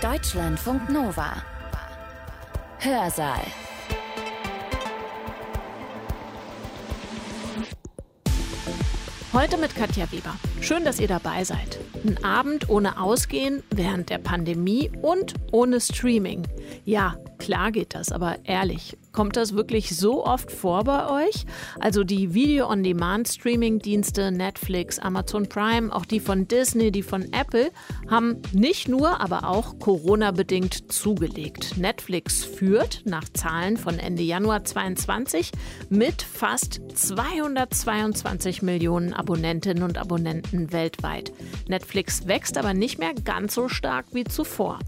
Deutschlandfunk Nova. Hörsaal. Heute mit Katja Weber. Schön, dass ihr dabei seid. Ein Abend ohne Ausgehen während der Pandemie und ohne Streaming. Ja, klar geht das, aber ehrlich, Kommt das wirklich so oft vor bei euch? Also die Video-on-Demand-Streaming-Dienste Netflix, Amazon Prime, auch die von Disney, die von Apple, haben nicht nur, aber auch Corona-bedingt zugelegt. Netflix führt nach Zahlen von Ende Januar 2022 mit fast 222 Millionen Abonnentinnen und Abonnenten weltweit. Netflix wächst aber nicht mehr ganz so stark wie zuvor.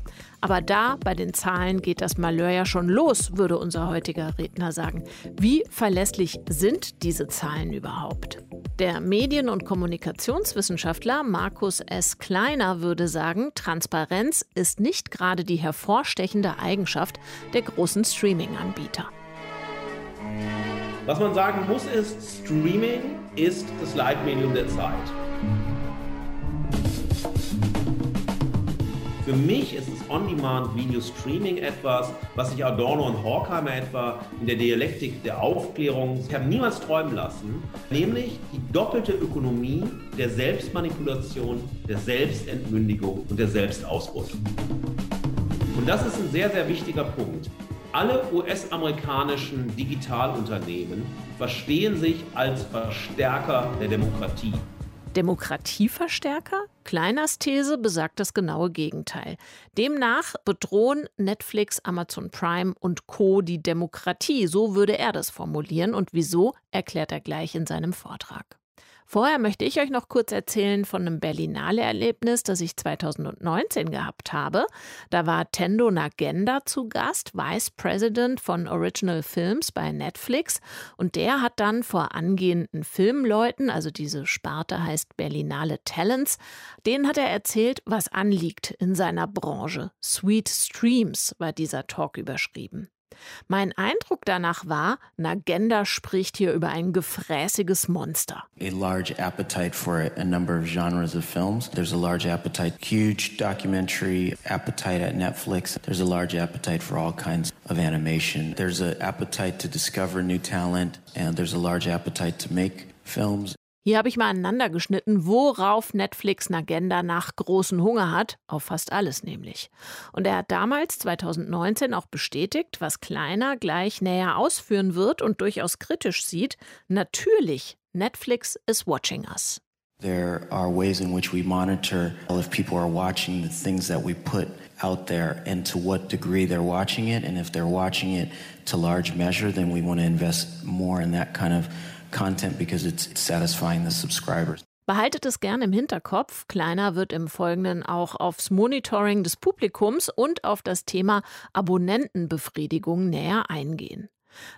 Aber da bei den Zahlen geht das Malheur ja schon los, würde unser heutiger Redner sagen. Wie verlässlich sind diese Zahlen überhaupt? Der Medien- und Kommunikationswissenschaftler Markus S. Kleiner würde sagen, Transparenz ist nicht gerade die hervorstechende Eigenschaft der großen Streaming-Anbieter. Was man sagen muss, ist, Streaming ist das Leitmedium der Zeit. Für mich ist das On-Demand-Video-Streaming etwas, was sich Adorno und Horkheimer etwa in der Dialektik der Aufklärung haben niemals träumen lassen, nämlich die doppelte Ökonomie der Selbstmanipulation, der Selbstentmündigung und der Selbstausbeutung. Und das ist ein sehr, sehr wichtiger Punkt. Alle US-amerikanischen Digitalunternehmen verstehen sich als Verstärker der Demokratie. Demokratieverstärker? Kleiners These besagt das genaue Gegenteil. Demnach bedrohen Netflix, Amazon Prime und Co. die Demokratie. So würde er das formulieren. Und wieso, erklärt er gleich in seinem Vortrag. Vorher möchte ich euch noch kurz erzählen von einem Berlinale-Erlebnis, das ich 2019 gehabt habe. Da war Tendo Nagenda zu Gast, Vice President von Original Films bei Netflix. Und der hat dann vor angehenden Filmleuten, also diese Sparte heißt Berlinale Talents, denen hat er erzählt, was anliegt in seiner Branche. Sweet Streams war dieser Talk überschrieben. Mein Eindruck danach war, Nagenda spricht hier über ein gefräßiges Monster. A large appetite for a number of genres of films. There's a large appetite, huge documentary appetite at Netflix. There's a large appetite for all kinds of animation. There's an appetite to discover new talent and there's a large appetite to make films. Hier habe ich mal aneinander geschnitten, worauf Netflix Agenda nach großen Hunger hat. Auf fast alles nämlich. Und er hat damals, 2019, auch bestätigt, was Kleiner gleich näher ausführen wird und durchaus kritisch sieht. Natürlich, Netflix is watching us. There are ways in which we monitor if people are watching the things that we put out there and to what degree they're watching it. And if they're watching it to large measure, then we want to invest more in that kind of content because it's satisfying the subscribers. Behaltet es gern im Hinterkopf. Kleiner wird im Folgenden auch aufs Monitoring des Publikums und auf das Thema Abonnentenbefriedigung näher eingehen.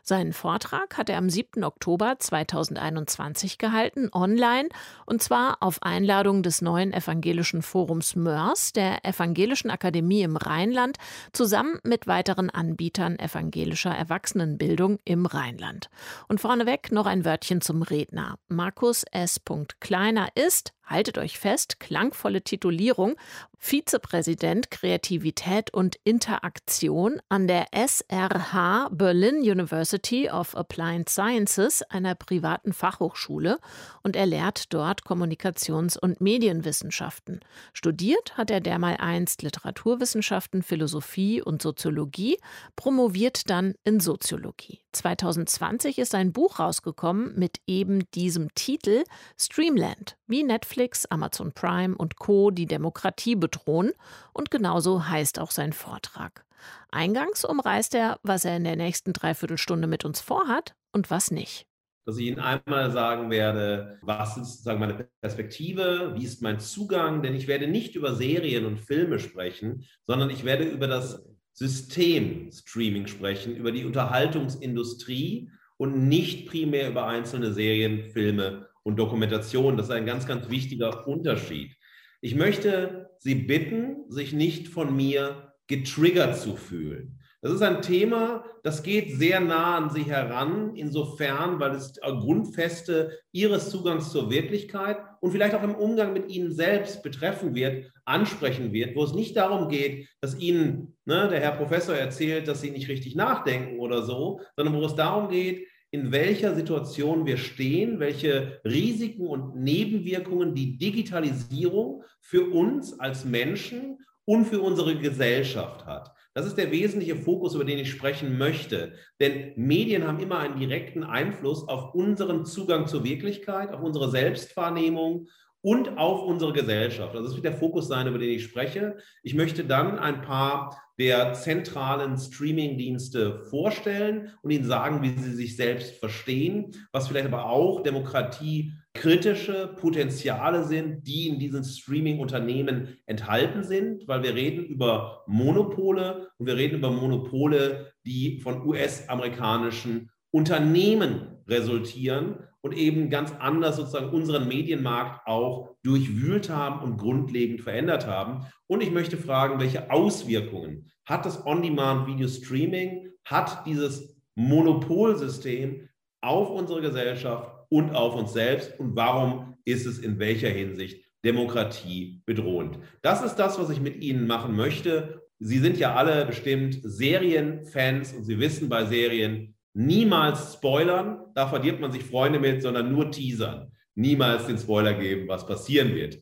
Seinen Vortrag hat er am 7. Oktober 2021 gehalten, online, und zwar auf Einladung des neuen evangelischen Forums Mörs, der Evangelischen Akademie im Rheinland, zusammen mit weiteren Anbietern evangelischer Erwachsenenbildung im Rheinland. Und vorneweg noch ein Wörtchen zum Redner. Markus S. Kleiner ist haltet euch fest, klangvolle Titulierung, Vizepräsident Kreativität und Interaktion an der SRH Berlin University of Applied Sciences, einer privaten Fachhochschule, und er lehrt dort Kommunikations- und Medienwissenschaften. Studiert hat er dermal einst Literaturwissenschaften, Philosophie und Soziologie, promoviert dann in Soziologie. 2020 ist ein Buch rausgekommen mit eben diesem Titel Streamland, wie Netflix, Amazon Prime und Co. die Demokratie bedrohen. Und genauso heißt auch sein Vortrag. Eingangs umreißt er, was er in der nächsten Dreiviertelstunde mit uns vorhat und was nicht. Dass ich Ihnen einmal sagen werde, was ist sozusagen meine Perspektive, wie ist mein Zugang, denn ich werde nicht über Serien und Filme sprechen, sondern ich werde über das System Streaming sprechen, über die Unterhaltungsindustrie und nicht primär über einzelne Serien, Filme und Dokumentationen. Das ist ein ganz, ganz wichtiger Unterschied. Ich möchte Sie bitten, sich nicht von mir getriggert zu fühlen. Das ist ein Thema, das geht sehr nah an Sie heran, insofern, weil es Grundfeste Ihres Zugangs zur Wirklichkeit und vielleicht auch im Umgang mit Ihnen selbst betreffen wird, ansprechen wird, wo es nicht darum geht, dass Ihnen ne, der Herr Professor erzählt, dass Sie nicht richtig nachdenken oder so, sondern wo es darum geht, in welcher Situation wir stehen, welche Risiken und Nebenwirkungen die Digitalisierung für uns als Menschen und für unsere Gesellschaft hat. Das ist der wesentliche Fokus, über den ich sprechen möchte. Denn Medien haben immer einen direkten Einfluss auf unseren Zugang zur Wirklichkeit, auf unsere Selbstwahrnehmung und auf unsere Gesellschaft. Also das wird der Fokus sein, über den ich spreche. Ich möchte dann ein paar der zentralen Streaming-Dienste vorstellen und Ihnen sagen, wie sie sich selbst verstehen, was vielleicht aber auch Demokratie kritische Potenziale sind, die in diesen Streaming-Unternehmen enthalten sind, weil wir reden über Monopole und wir reden über Monopole, die von US-amerikanischen Unternehmen resultieren und eben ganz anders sozusagen unseren Medienmarkt auch durchwühlt haben und grundlegend verändert haben. Und ich möchte fragen, welche Auswirkungen hat das On-Demand-Video-Streaming, hat dieses Monopolsystem auf unsere Gesellschaft und auf uns selbst und warum ist es in welcher Hinsicht Demokratie bedrohend. Das ist das, was ich mit Ihnen machen möchte. Sie sind ja alle bestimmt Serienfans und Sie wissen bei Serien niemals spoilern, da verdient man sich Freunde mit, sondern nur teasern. Niemals den Spoiler geben, was passieren wird.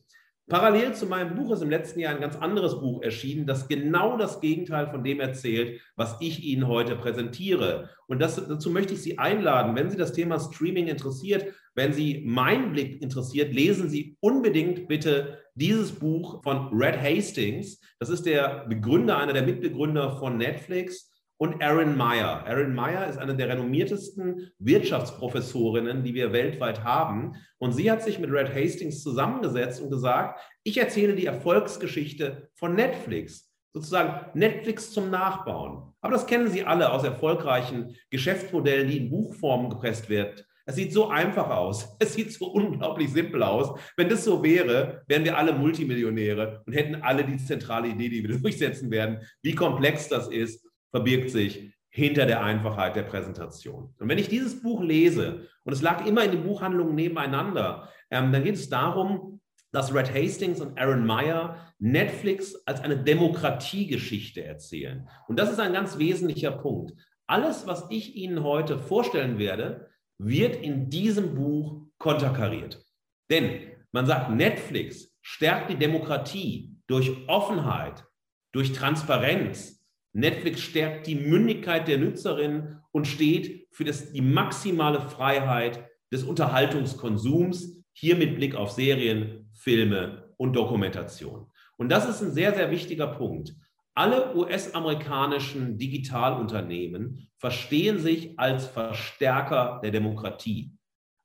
Parallel zu meinem Buch ist im letzten Jahr ein ganz anderes Buch erschienen, das genau das Gegenteil von dem erzählt, was ich Ihnen heute präsentiere. Und das, dazu möchte ich Sie einladen, wenn Sie das Thema Streaming interessiert, wenn Sie meinen Blick interessiert, lesen Sie unbedingt bitte dieses Buch von Red Hastings. Das ist der Begründer, einer der Mitbegründer von Netflix und Erin Meyer. Erin Meyer ist eine der renommiertesten Wirtschaftsprofessorinnen, die wir weltweit haben. Und sie hat sich mit Red Hastings zusammengesetzt und gesagt, ich erzähle die Erfolgsgeschichte von Netflix. Sozusagen Netflix zum Nachbauen. Aber das kennen Sie alle aus erfolgreichen Geschäftsmodellen, die in Buchform gepresst werden. Es sieht so einfach aus. Es sieht so unglaublich simpel aus. Wenn das so wäre, wären wir alle Multimillionäre und hätten alle die zentrale Idee, die wir durchsetzen werden, wie komplex das ist verbirgt sich hinter der Einfachheit der Präsentation. Und wenn ich dieses Buch lese, und es lag immer in den Buchhandlungen nebeneinander, ähm, dann geht es darum, dass Red Hastings und Aaron Meyer Netflix als eine Demokratiegeschichte erzählen. Und das ist ein ganz wesentlicher Punkt. Alles, was ich Ihnen heute vorstellen werde, wird in diesem Buch konterkariert. Denn man sagt, Netflix stärkt die Demokratie durch Offenheit, durch Transparenz, Netflix stärkt die Mündigkeit der Nutzerin und steht für das, die maximale Freiheit des Unterhaltungskonsums, hier mit Blick auf Serien, Filme und Dokumentation. Und das ist ein sehr, sehr wichtiger Punkt. Alle US-amerikanischen Digitalunternehmen verstehen sich als Verstärker der Demokratie,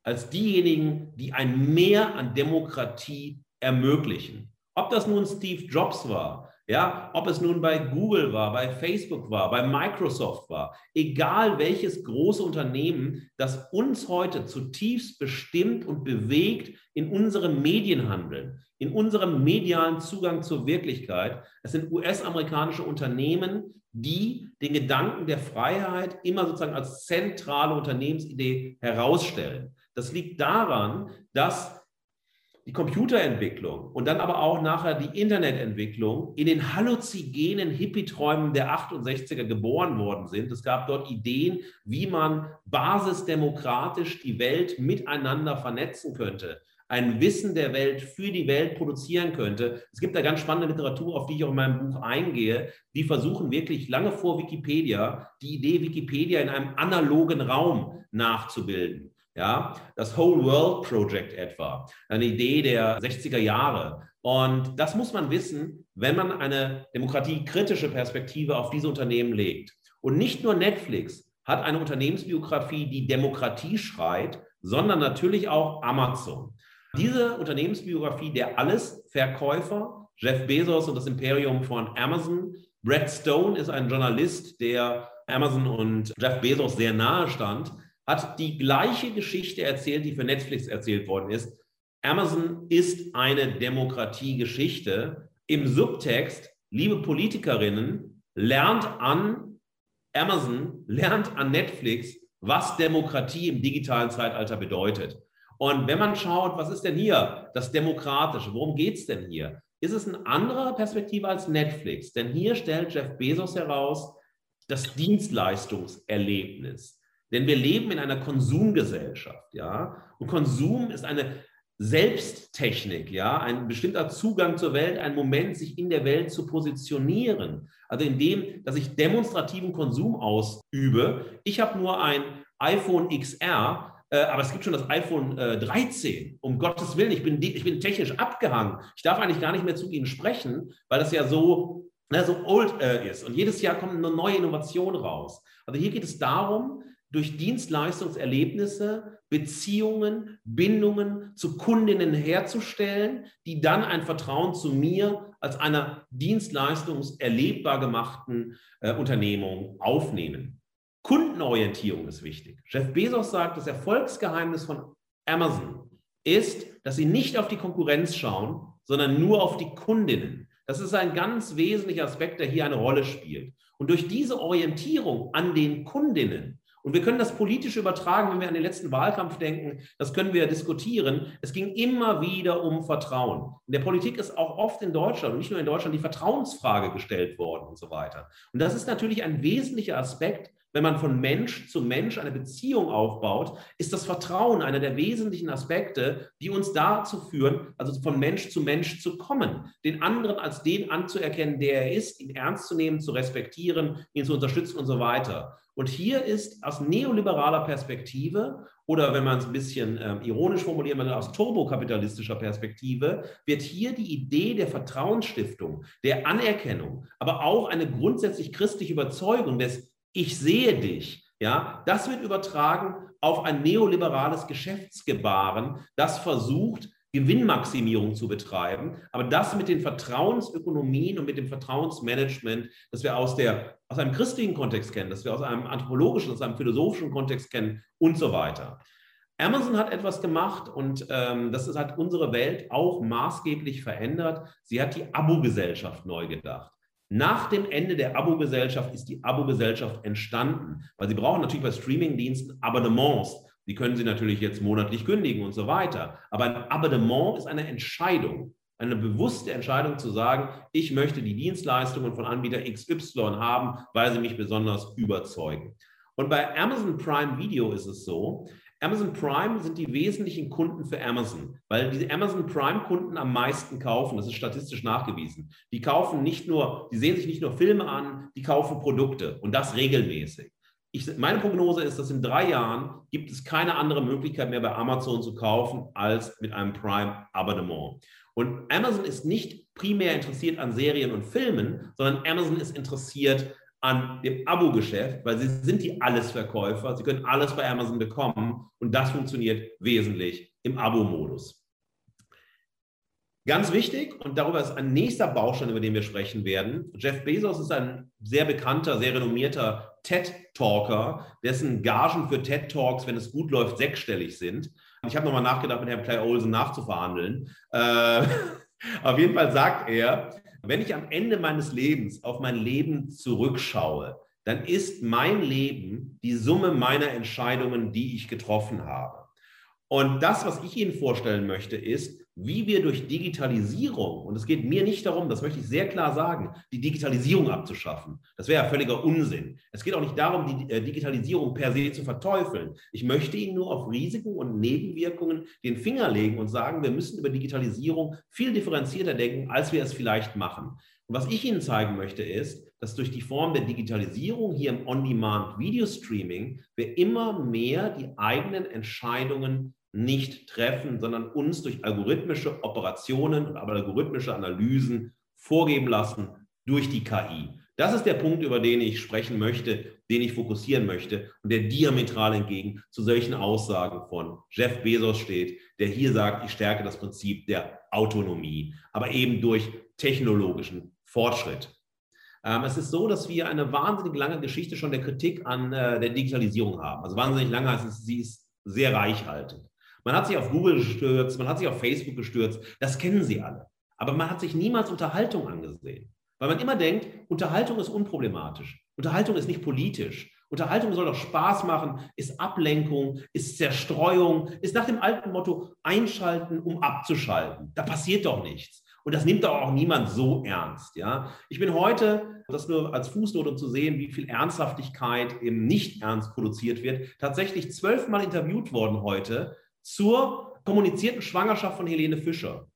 als diejenigen, die ein Mehr an Demokratie ermöglichen. Ob das nun Steve Jobs war, ja, ob es nun bei Google war, bei Facebook war, bei Microsoft war, egal welches große Unternehmen, das uns heute zutiefst bestimmt und bewegt in unserem Medienhandeln, in unserem medialen Zugang zur Wirklichkeit. Es sind US-amerikanische Unternehmen, die den Gedanken der Freiheit immer sozusagen als zentrale Unternehmensidee herausstellen. Das liegt daran, dass die Computerentwicklung und dann aber auch nachher die Internetentwicklung in den halluzigenen Hippie-Träumen der 68er geboren worden sind. Es gab dort Ideen, wie man basisdemokratisch die Welt miteinander vernetzen könnte, ein Wissen der Welt für die Welt produzieren könnte. Es gibt da ganz spannende Literatur, auf die ich auch in meinem Buch eingehe, die versuchen wirklich lange vor Wikipedia die Idee Wikipedia in einem analogen Raum nachzubilden. Ja, das Whole World Project etwa, eine Idee der 60er Jahre. Und das muss man wissen, wenn man eine demokratiekritische Perspektive auf diese Unternehmen legt. Und nicht nur Netflix hat eine Unternehmensbiografie, die Demokratie schreit, sondern natürlich auch Amazon. Diese Unternehmensbiografie der Alles-Verkäufer, Jeff Bezos und das Imperium von Amazon. Brett Stone ist ein Journalist, der Amazon und Jeff Bezos sehr nahe stand hat die gleiche Geschichte erzählt, die für Netflix erzählt worden ist. Amazon ist eine Demokratiegeschichte. Im Subtext, liebe Politikerinnen, lernt an, Amazon lernt an Netflix, was Demokratie im digitalen Zeitalter bedeutet. Und wenn man schaut, was ist denn hier das Demokratische? Worum geht es denn hier? Ist es eine andere Perspektive als Netflix? Denn hier stellt Jeff Bezos heraus das Dienstleistungserlebnis. Denn wir leben in einer Konsumgesellschaft, ja. Und Konsum ist eine Selbsttechnik, ja, ein bestimmter Zugang zur Welt, ein Moment, sich in der Welt zu positionieren. Also indem, dass ich demonstrativen Konsum ausübe. Ich habe nur ein iPhone XR, äh, aber es gibt schon das iPhone äh, 13. Um Gottes Willen, ich bin, ich bin technisch abgehangen. Ich darf eigentlich gar nicht mehr zu Ihnen sprechen, weil das ja so, na, so old äh, ist. Und jedes Jahr kommt eine neue Innovation raus. Also hier geht es darum, durch Dienstleistungserlebnisse Beziehungen, Bindungen zu Kundinnen herzustellen, die dann ein Vertrauen zu mir als einer dienstleistungserlebbar gemachten äh, Unternehmung aufnehmen. Kundenorientierung ist wichtig. Jeff Bezos sagt, das Erfolgsgeheimnis von Amazon ist, dass sie nicht auf die Konkurrenz schauen, sondern nur auf die Kundinnen. Das ist ein ganz wesentlicher Aspekt, der hier eine Rolle spielt. Und durch diese Orientierung an den Kundinnen und wir können das politisch übertragen, wenn wir an den letzten Wahlkampf denken. Das können wir diskutieren. Es ging immer wieder um Vertrauen. In der Politik ist auch oft in Deutschland und nicht nur in Deutschland die Vertrauensfrage gestellt worden und so weiter. Und das ist natürlich ein wesentlicher Aspekt, wenn man von Mensch zu Mensch eine Beziehung aufbaut, ist das Vertrauen einer der wesentlichen Aspekte, die uns dazu führen, also von Mensch zu Mensch zu kommen, den anderen als den anzuerkennen, der er ist, ihn ernst zu nehmen, zu respektieren, ihn zu unterstützen und so weiter. Und hier ist aus neoliberaler Perspektive oder wenn man es ein bisschen äh, ironisch formuliert, man aus turbokapitalistischer Perspektive, wird hier die Idee der Vertrauensstiftung, der Anerkennung, aber auch eine grundsätzlich christliche Überzeugung des Ich sehe dich, ja, das wird übertragen auf ein neoliberales Geschäftsgebaren, das versucht, Gewinnmaximierung zu betreiben. Aber das mit den Vertrauensökonomien und mit dem Vertrauensmanagement, das wir aus, der, aus einem christlichen Kontext kennen, das wir aus einem anthropologischen, aus einem philosophischen Kontext kennen und so weiter. Amazon hat etwas gemacht und ähm, das ist, hat unsere Welt auch maßgeblich verändert. Sie hat die Abo-Gesellschaft neu gedacht. Nach dem Ende der Abo-Gesellschaft ist die Abo-Gesellschaft entstanden, weil sie brauchen natürlich bei Streaming-Diensten Abonnements. Die können Sie natürlich jetzt monatlich kündigen und so weiter. Aber ein Abonnement ist eine Entscheidung, eine bewusste Entscheidung zu sagen, ich möchte die Dienstleistungen von Anbieter XY haben, weil sie mich besonders überzeugen. Und bei Amazon Prime Video ist es so, Amazon Prime sind die wesentlichen Kunden für Amazon, weil diese Amazon Prime Kunden am meisten kaufen. Das ist statistisch nachgewiesen. Die kaufen nicht nur, die sehen sich nicht nur Filme an, die kaufen Produkte und das regelmäßig. Ich, meine Prognose ist, dass in drei Jahren gibt es keine andere Möglichkeit mehr bei Amazon zu kaufen als mit einem Prime-Abonnement. Und Amazon ist nicht primär interessiert an Serien und Filmen, sondern Amazon ist interessiert an dem Abo-Geschäft, weil sie sind die Allesverkäufer. Sie können alles bei Amazon bekommen und das funktioniert wesentlich im Abo-Modus. Ganz wichtig, und darüber ist ein nächster Baustein, über den wir sprechen werden. Jeff Bezos ist ein sehr bekannter, sehr renommierter TED-Talker, dessen Gagen für TED-Talks, wenn es gut läuft, sechsstellig sind. Ich habe nochmal nachgedacht, mit Herrn Clay Olsen nachzuverhandeln. Äh, auf jeden Fall sagt er, wenn ich am Ende meines Lebens auf mein Leben zurückschaue, dann ist mein Leben die Summe meiner Entscheidungen, die ich getroffen habe. Und das, was ich Ihnen vorstellen möchte, ist, wie wir durch Digitalisierung, und es geht mir nicht darum, das möchte ich sehr klar sagen, die Digitalisierung abzuschaffen. Das wäre ja völliger Unsinn. Es geht auch nicht darum, die äh, Digitalisierung per se zu verteufeln. Ich möchte Ihnen nur auf Risiken und Nebenwirkungen den Finger legen und sagen, wir müssen über Digitalisierung viel differenzierter denken, als wir es vielleicht machen. Und was ich Ihnen zeigen möchte, ist, dass durch die Form der Digitalisierung hier im On-Demand-Video-Streaming wir immer mehr die eigenen Entscheidungen nicht treffen, sondern uns durch algorithmische Operationen und algorithmische Analysen vorgeben lassen durch die KI. Das ist der Punkt, über den ich sprechen möchte, den ich fokussieren möchte und der diametral entgegen zu solchen Aussagen von Jeff Bezos steht, der hier sagt, ich stärke das Prinzip der Autonomie, aber eben durch technologischen Fortschritt. Ähm, es ist so, dass wir eine wahnsinnig lange Geschichte schon der Kritik an äh, der Digitalisierung haben. Also wahnsinnig lange es, sie ist sehr reichhaltig. Man hat sich auf Google gestürzt, man hat sich auf Facebook gestürzt. Das kennen Sie alle. Aber man hat sich niemals Unterhaltung angesehen. Weil man immer denkt, Unterhaltung ist unproblematisch. Unterhaltung ist nicht politisch. Unterhaltung soll doch Spaß machen, ist Ablenkung, ist Zerstreuung, ist nach dem alten Motto einschalten, um abzuschalten. Da passiert doch nichts. Und das nimmt doch auch niemand so ernst. Ja? Ich bin heute, das nur als Fußnote, zu sehen, wie viel Ernsthaftigkeit im Nicht-Ernst produziert wird, tatsächlich zwölfmal interviewt worden heute zur kommunizierten Schwangerschaft von Helene Fischer.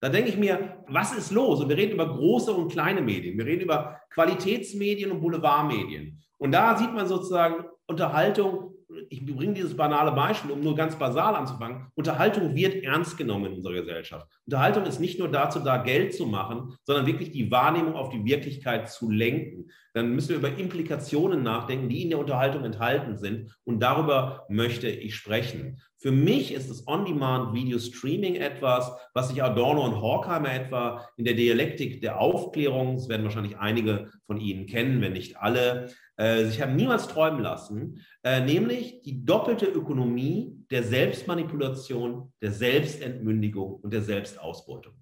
Da denke ich mir, was ist los? Und wir reden über große und kleine Medien. Wir reden über Qualitätsmedien und Boulevardmedien. Und da sieht man sozusagen Unterhaltung, ich bringe dieses banale Beispiel, um nur ganz basal anzufangen. Unterhaltung wird ernst genommen in unserer Gesellschaft. Unterhaltung ist nicht nur dazu da, Geld zu machen, sondern wirklich die Wahrnehmung auf die Wirklichkeit zu lenken. Dann müssen wir über Implikationen nachdenken, die in der Unterhaltung enthalten sind. Und darüber möchte ich sprechen. Für mich ist das On-Demand-Video-Streaming etwas, was sich Adorno und Horkheimer etwa in der Dialektik der Aufklärung, das werden wahrscheinlich einige von Ihnen kennen, wenn nicht alle, äh, sich haben niemals träumen lassen, äh, nämlich die doppelte Ökonomie der Selbstmanipulation, der Selbstentmündigung und der Selbstausbeutung.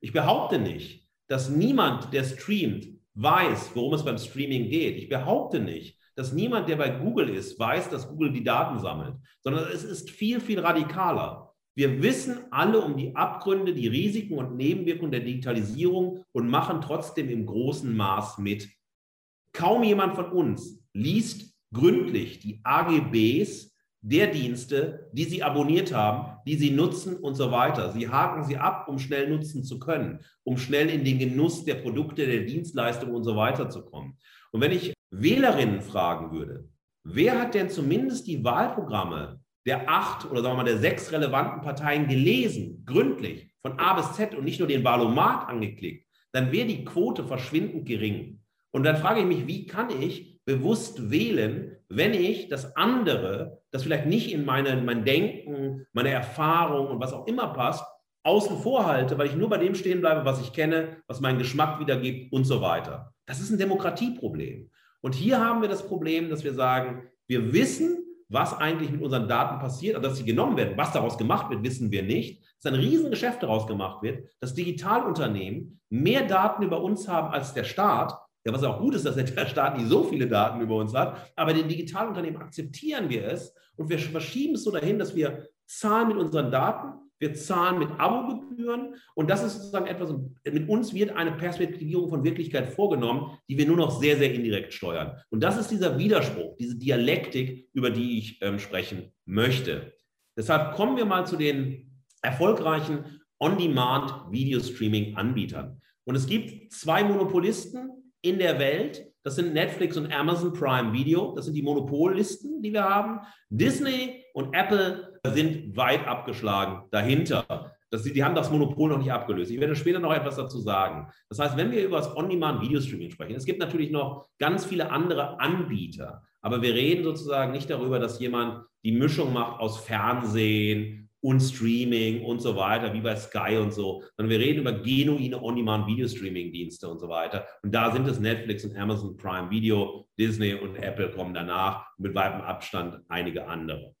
Ich behaupte nicht, dass niemand, der streamt, weiß, worum es beim Streaming geht. Ich behaupte nicht, dass niemand, der bei Google ist, weiß, dass Google die Daten sammelt, sondern es ist viel, viel radikaler. Wir wissen alle um die Abgründe, die Risiken und Nebenwirkungen der Digitalisierung und machen trotzdem im großen Maß mit. Kaum jemand von uns liest gründlich die AGBs der Dienste, die sie abonniert haben, die sie nutzen und so weiter. Sie haken sie ab, um schnell nutzen zu können, um schnell in den Genuss der Produkte, der Dienstleistungen und so weiter zu kommen. Und wenn ich Wählerinnen fragen würde, wer hat denn zumindest die Wahlprogramme der acht oder sagen wir mal der sechs relevanten Parteien gelesen, gründlich, von A bis Z und nicht nur den Wahlomat angeklickt, dann wäre die Quote verschwindend gering. Und dann frage ich mich, wie kann ich bewusst wählen, wenn ich das andere, das vielleicht nicht in meine, mein Denken, meine Erfahrung und was auch immer passt, außen vor halte, weil ich nur bei dem stehen bleibe, was ich kenne, was meinen Geschmack wiedergibt und so weiter. Das ist ein Demokratieproblem. Und hier haben wir das Problem, dass wir sagen, wir wissen, was eigentlich mit unseren Daten passiert, aber dass sie genommen werden, was daraus gemacht wird, wissen wir nicht. Dass ein Riesengeschäft daraus gemacht wird, dass Digitalunternehmen mehr Daten über uns haben als der Staat. Ja, was auch gut ist, dass der Staat nicht so viele Daten über uns hat, aber den Digitalunternehmen akzeptieren wir es und wir verschieben es so dahin, dass wir zahlen mit unseren Daten wir zahlen mit Abogebühren und das ist sozusagen etwas, mit uns wird eine Perspektivierung von Wirklichkeit vorgenommen, die wir nur noch sehr, sehr indirekt steuern. Und das ist dieser Widerspruch, diese Dialektik, über die ich ähm, sprechen möchte. Deshalb kommen wir mal zu den erfolgreichen On-Demand-Video-Streaming-Anbietern. Und es gibt zwei Monopolisten in der Welt, das sind Netflix und Amazon Prime Video. Das sind die Monopollisten, die wir haben. Disney und Apple sind weit abgeschlagen dahinter. Das, die haben das Monopol noch nicht abgelöst. Ich werde später noch etwas dazu sagen. Das heißt, wenn wir über das On-Demand-Video-Streaming sprechen, es gibt natürlich noch ganz viele andere Anbieter, aber wir reden sozusagen nicht darüber, dass jemand die Mischung macht aus Fernsehen, und Streaming und so weiter, wie bei Sky und so, sondern wir reden über genuine On-Demand-Video-Streaming-Dienste und so weiter. Und da sind es Netflix und Amazon Prime Video, Disney und Apple kommen danach, mit weitem Abstand einige andere.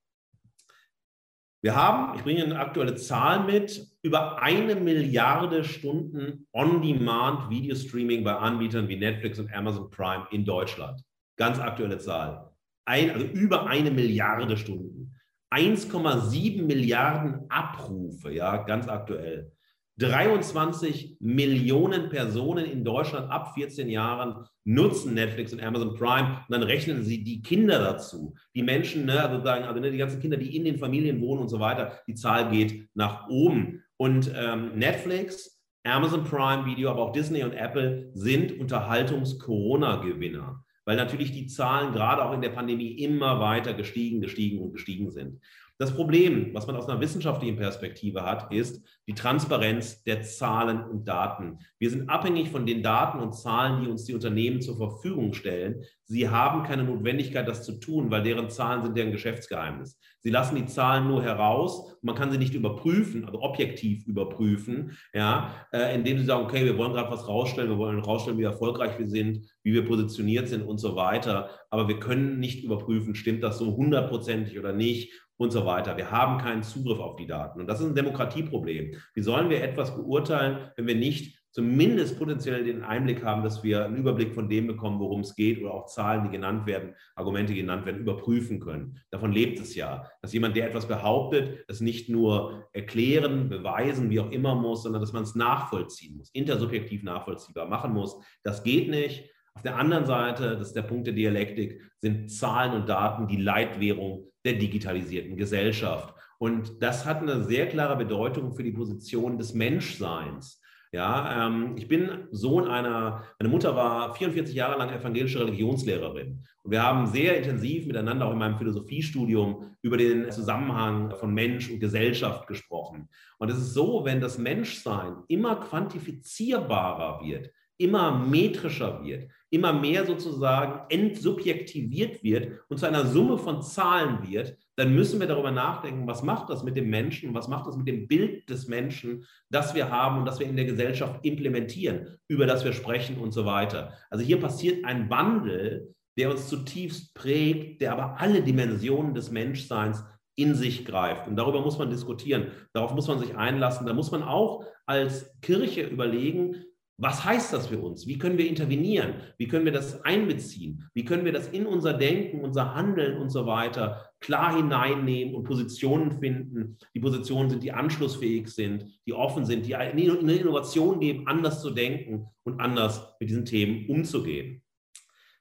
Wir haben, ich bringe eine aktuelle Zahl mit, über eine Milliarde Stunden On-Demand-Video-Streaming bei Anbietern wie Netflix und Amazon Prime in Deutschland. Ganz aktuelle Zahl. Ein, also über eine Milliarde Stunden. 1,7 Milliarden Abrufe, ja, ganz aktuell. 23 Millionen Personen in Deutschland ab 14 Jahren nutzen Netflix und Amazon Prime und dann rechnen sie die Kinder dazu. Die Menschen, ne, sozusagen, also ne, die ganzen Kinder, die in den Familien wohnen und so weiter, die Zahl geht nach oben. Und ähm, Netflix, Amazon Prime Video, aber auch Disney und Apple sind Unterhaltungs-Corona-Gewinner weil natürlich die Zahlen gerade auch in der Pandemie immer weiter gestiegen, gestiegen und gestiegen sind. Das Problem, was man aus einer wissenschaftlichen Perspektive hat, ist die Transparenz der Zahlen und Daten. Wir sind abhängig von den Daten und Zahlen, die uns die Unternehmen zur Verfügung stellen. Sie haben keine Notwendigkeit, das zu tun, weil deren Zahlen sind deren Geschäftsgeheimnis. Sie lassen die Zahlen nur heraus. Man kann sie nicht überprüfen, also objektiv überprüfen, ja, äh, indem sie sagen, okay, wir wollen gerade was rausstellen, wir wollen rausstellen, wie erfolgreich wir sind, wie wir positioniert sind und so weiter. Aber wir können nicht überprüfen, stimmt das so hundertprozentig oder nicht und so weiter. Wir haben keinen Zugriff auf die Daten. Und das ist ein Demokratieproblem. Wie sollen wir etwas beurteilen, wenn wir nicht zumindest potenziell den Einblick haben, dass wir einen Überblick von dem bekommen, worum es geht oder auch Zahlen, die genannt werden, Argumente, genannt werden, überprüfen können. Davon lebt es ja, dass jemand, der etwas behauptet, es nicht nur erklären, beweisen, wie auch immer muss, sondern dass man es nachvollziehen muss, intersubjektiv nachvollziehbar machen muss. Das geht nicht. Auf der anderen Seite, das ist der Punkt der Dialektik, sind Zahlen und Daten die Leitwährung der digitalisierten Gesellschaft. Und das hat eine sehr klare Bedeutung für die Position des Menschseins. Ja, ähm, ich bin Sohn einer, meine Mutter war 44 Jahre lang evangelische Religionslehrerin. Und wir haben sehr intensiv miteinander auch in meinem Philosophiestudium über den Zusammenhang von Mensch und Gesellschaft gesprochen. Und es ist so, wenn das Menschsein immer quantifizierbarer wird, immer metrischer wird, immer mehr sozusagen entsubjektiviert wird und zu einer Summe von Zahlen wird, dann müssen wir darüber nachdenken, was macht das mit dem Menschen, was macht das mit dem Bild des Menschen, das wir haben und das wir in der Gesellschaft implementieren, über das wir sprechen und so weiter. Also hier passiert ein Wandel, der uns zutiefst prägt, der aber alle Dimensionen des Menschseins in sich greift. Und darüber muss man diskutieren, darauf muss man sich einlassen. Da muss man auch als Kirche überlegen, was heißt das für uns? Wie können wir intervenieren? Wie können wir das einbeziehen? Wie können wir das in unser Denken, unser Handeln und so weiter klar hineinnehmen und Positionen finden? Die Positionen sind, die anschlussfähig sind, die offen sind, die eine Innovation geben, anders zu denken und anders mit diesen Themen umzugehen.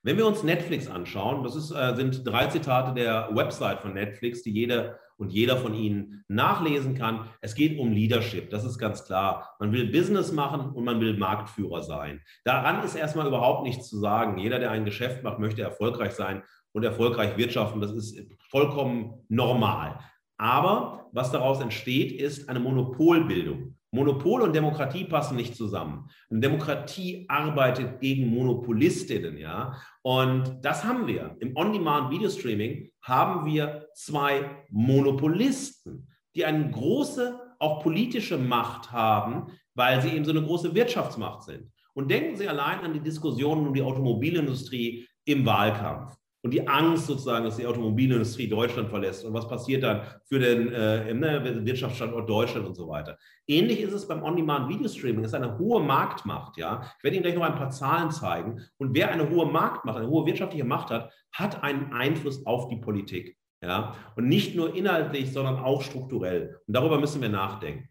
Wenn wir uns Netflix anschauen, das ist, äh, sind drei Zitate der Website von Netflix, die jeder und jeder von Ihnen nachlesen kann. Es geht um Leadership, das ist ganz klar. Man will Business machen und man will Marktführer sein. Daran ist erstmal überhaupt nichts zu sagen. Jeder, der ein Geschäft macht, möchte erfolgreich sein und erfolgreich wirtschaften. Das ist vollkommen normal. Aber was daraus entsteht, ist eine Monopolbildung. Monopol und Demokratie passen nicht zusammen. Und Demokratie arbeitet gegen Monopolistinnen, ja. Und das haben wir. Im On-Demand-Video-Streaming haben wir zwei Monopolisten, die eine große, auch politische Macht haben, weil sie eben so eine große Wirtschaftsmacht sind. Und denken Sie allein an die Diskussionen um die Automobilindustrie im Wahlkampf und die Angst sozusagen, dass die Automobilindustrie Deutschland verlässt und was passiert dann für den äh, ne, Wirtschaftsstandort Deutschland und so weiter. Ähnlich ist es beim On-Demand-Video-Streaming. Es ist eine hohe Marktmacht. Ja? Ich werde Ihnen gleich noch ein paar Zahlen zeigen. Und wer eine hohe Marktmacht, eine hohe wirtschaftliche Macht hat, hat einen Einfluss auf die Politik. Ja? Und nicht nur inhaltlich, sondern auch strukturell. Und darüber müssen wir nachdenken.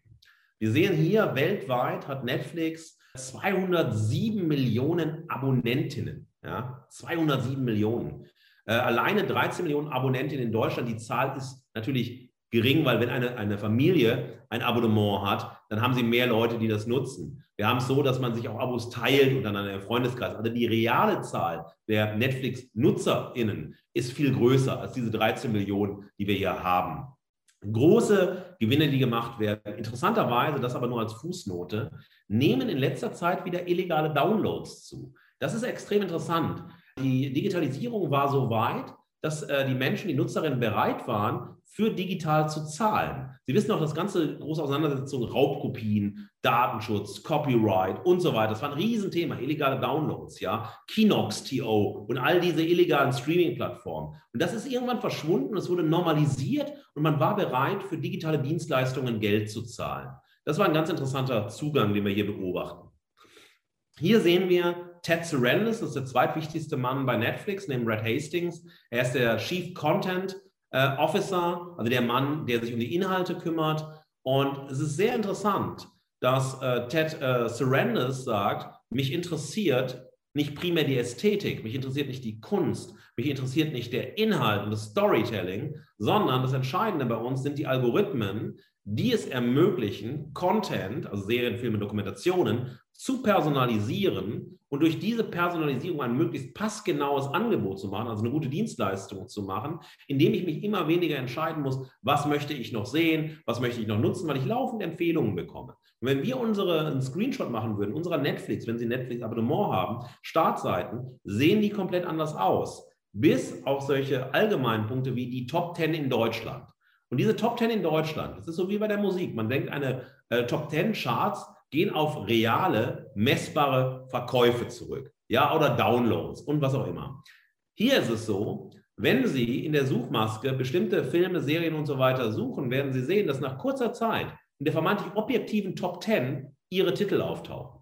Wir sehen hier, weltweit hat Netflix 207 Millionen Abonnentinnen. Ja? 207 Millionen. Äh, alleine 13 Millionen Abonnenten in Deutschland. Die Zahl ist natürlich gering, weil wenn eine, eine Familie ein Abonnement hat, dann haben sie mehr Leute, die das nutzen. Wir haben es so, dass man sich auch Abos teilt und dann einen Freundeskreis. Also die reale Zahl der Netflix-NutzerInnen ist viel größer als diese 13 Millionen, die wir hier haben. Große Gewinne, die gemacht werden. Interessanterweise, das aber nur als Fußnote, nehmen in letzter Zeit wieder illegale Downloads zu. Das ist extrem interessant. Die Digitalisierung war so weit, dass äh, die Menschen, die Nutzerinnen bereit waren, für digital zu zahlen. Sie wissen auch, das ganze große Auseinandersetzung, Raubkopien, Datenschutz, Copyright und so weiter. Das war ein Riesenthema, illegale Downloads, ja, Kinox.to und all diese illegalen Streaming-Plattformen. Und das ist irgendwann verschwunden, es wurde normalisiert und man war bereit, für digitale Dienstleistungen Geld zu zahlen. Das war ein ganz interessanter Zugang, den wir hier beobachten. Hier sehen wir Ted Sarandos, das ist der zweitwichtigste Mann bei Netflix, neben Red Hastings. Er ist der Chief Content äh, Officer, also der Mann, der sich um die Inhalte kümmert. Und es ist sehr interessant, dass äh, Ted äh, Sarandos sagt, mich interessiert nicht primär die Ästhetik, mich interessiert nicht die Kunst, mich interessiert nicht der Inhalt und das Storytelling, sondern das Entscheidende bei uns sind die Algorithmen, die es ermöglichen, Content, also Serien, Filme, Dokumentationen, zu personalisieren und durch diese Personalisierung ein möglichst passgenaues Angebot zu machen, also eine gute Dienstleistung zu machen, indem ich mich immer weniger entscheiden muss, was möchte ich noch sehen, was möchte ich noch nutzen, weil ich laufend Empfehlungen bekomme. Und wenn wir unsere einen Screenshot machen würden, unserer Netflix, wenn Sie Netflix Abonnement haben, Startseiten, sehen die komplett anders aus. Bis auf solche allgemeinen Punkte wie die Top 10 in Deutschland. Und diese Top 10 in Deutschland, das ist so wie bei der Musik. Man denkt, eine äh, Top 10 Charts gehen auf reale, messbare Verkäufe zurück. Ja, oder Downloads und was auch immer. Hier ist es so, wenn Sie in der Suchmaske bestimmte Filme, Serien und so weiter suchen, werden Sie sehen, dass nach kurzer Zeit in der vermeintlich objektiven Top 10 Ihre Titel auftauchen.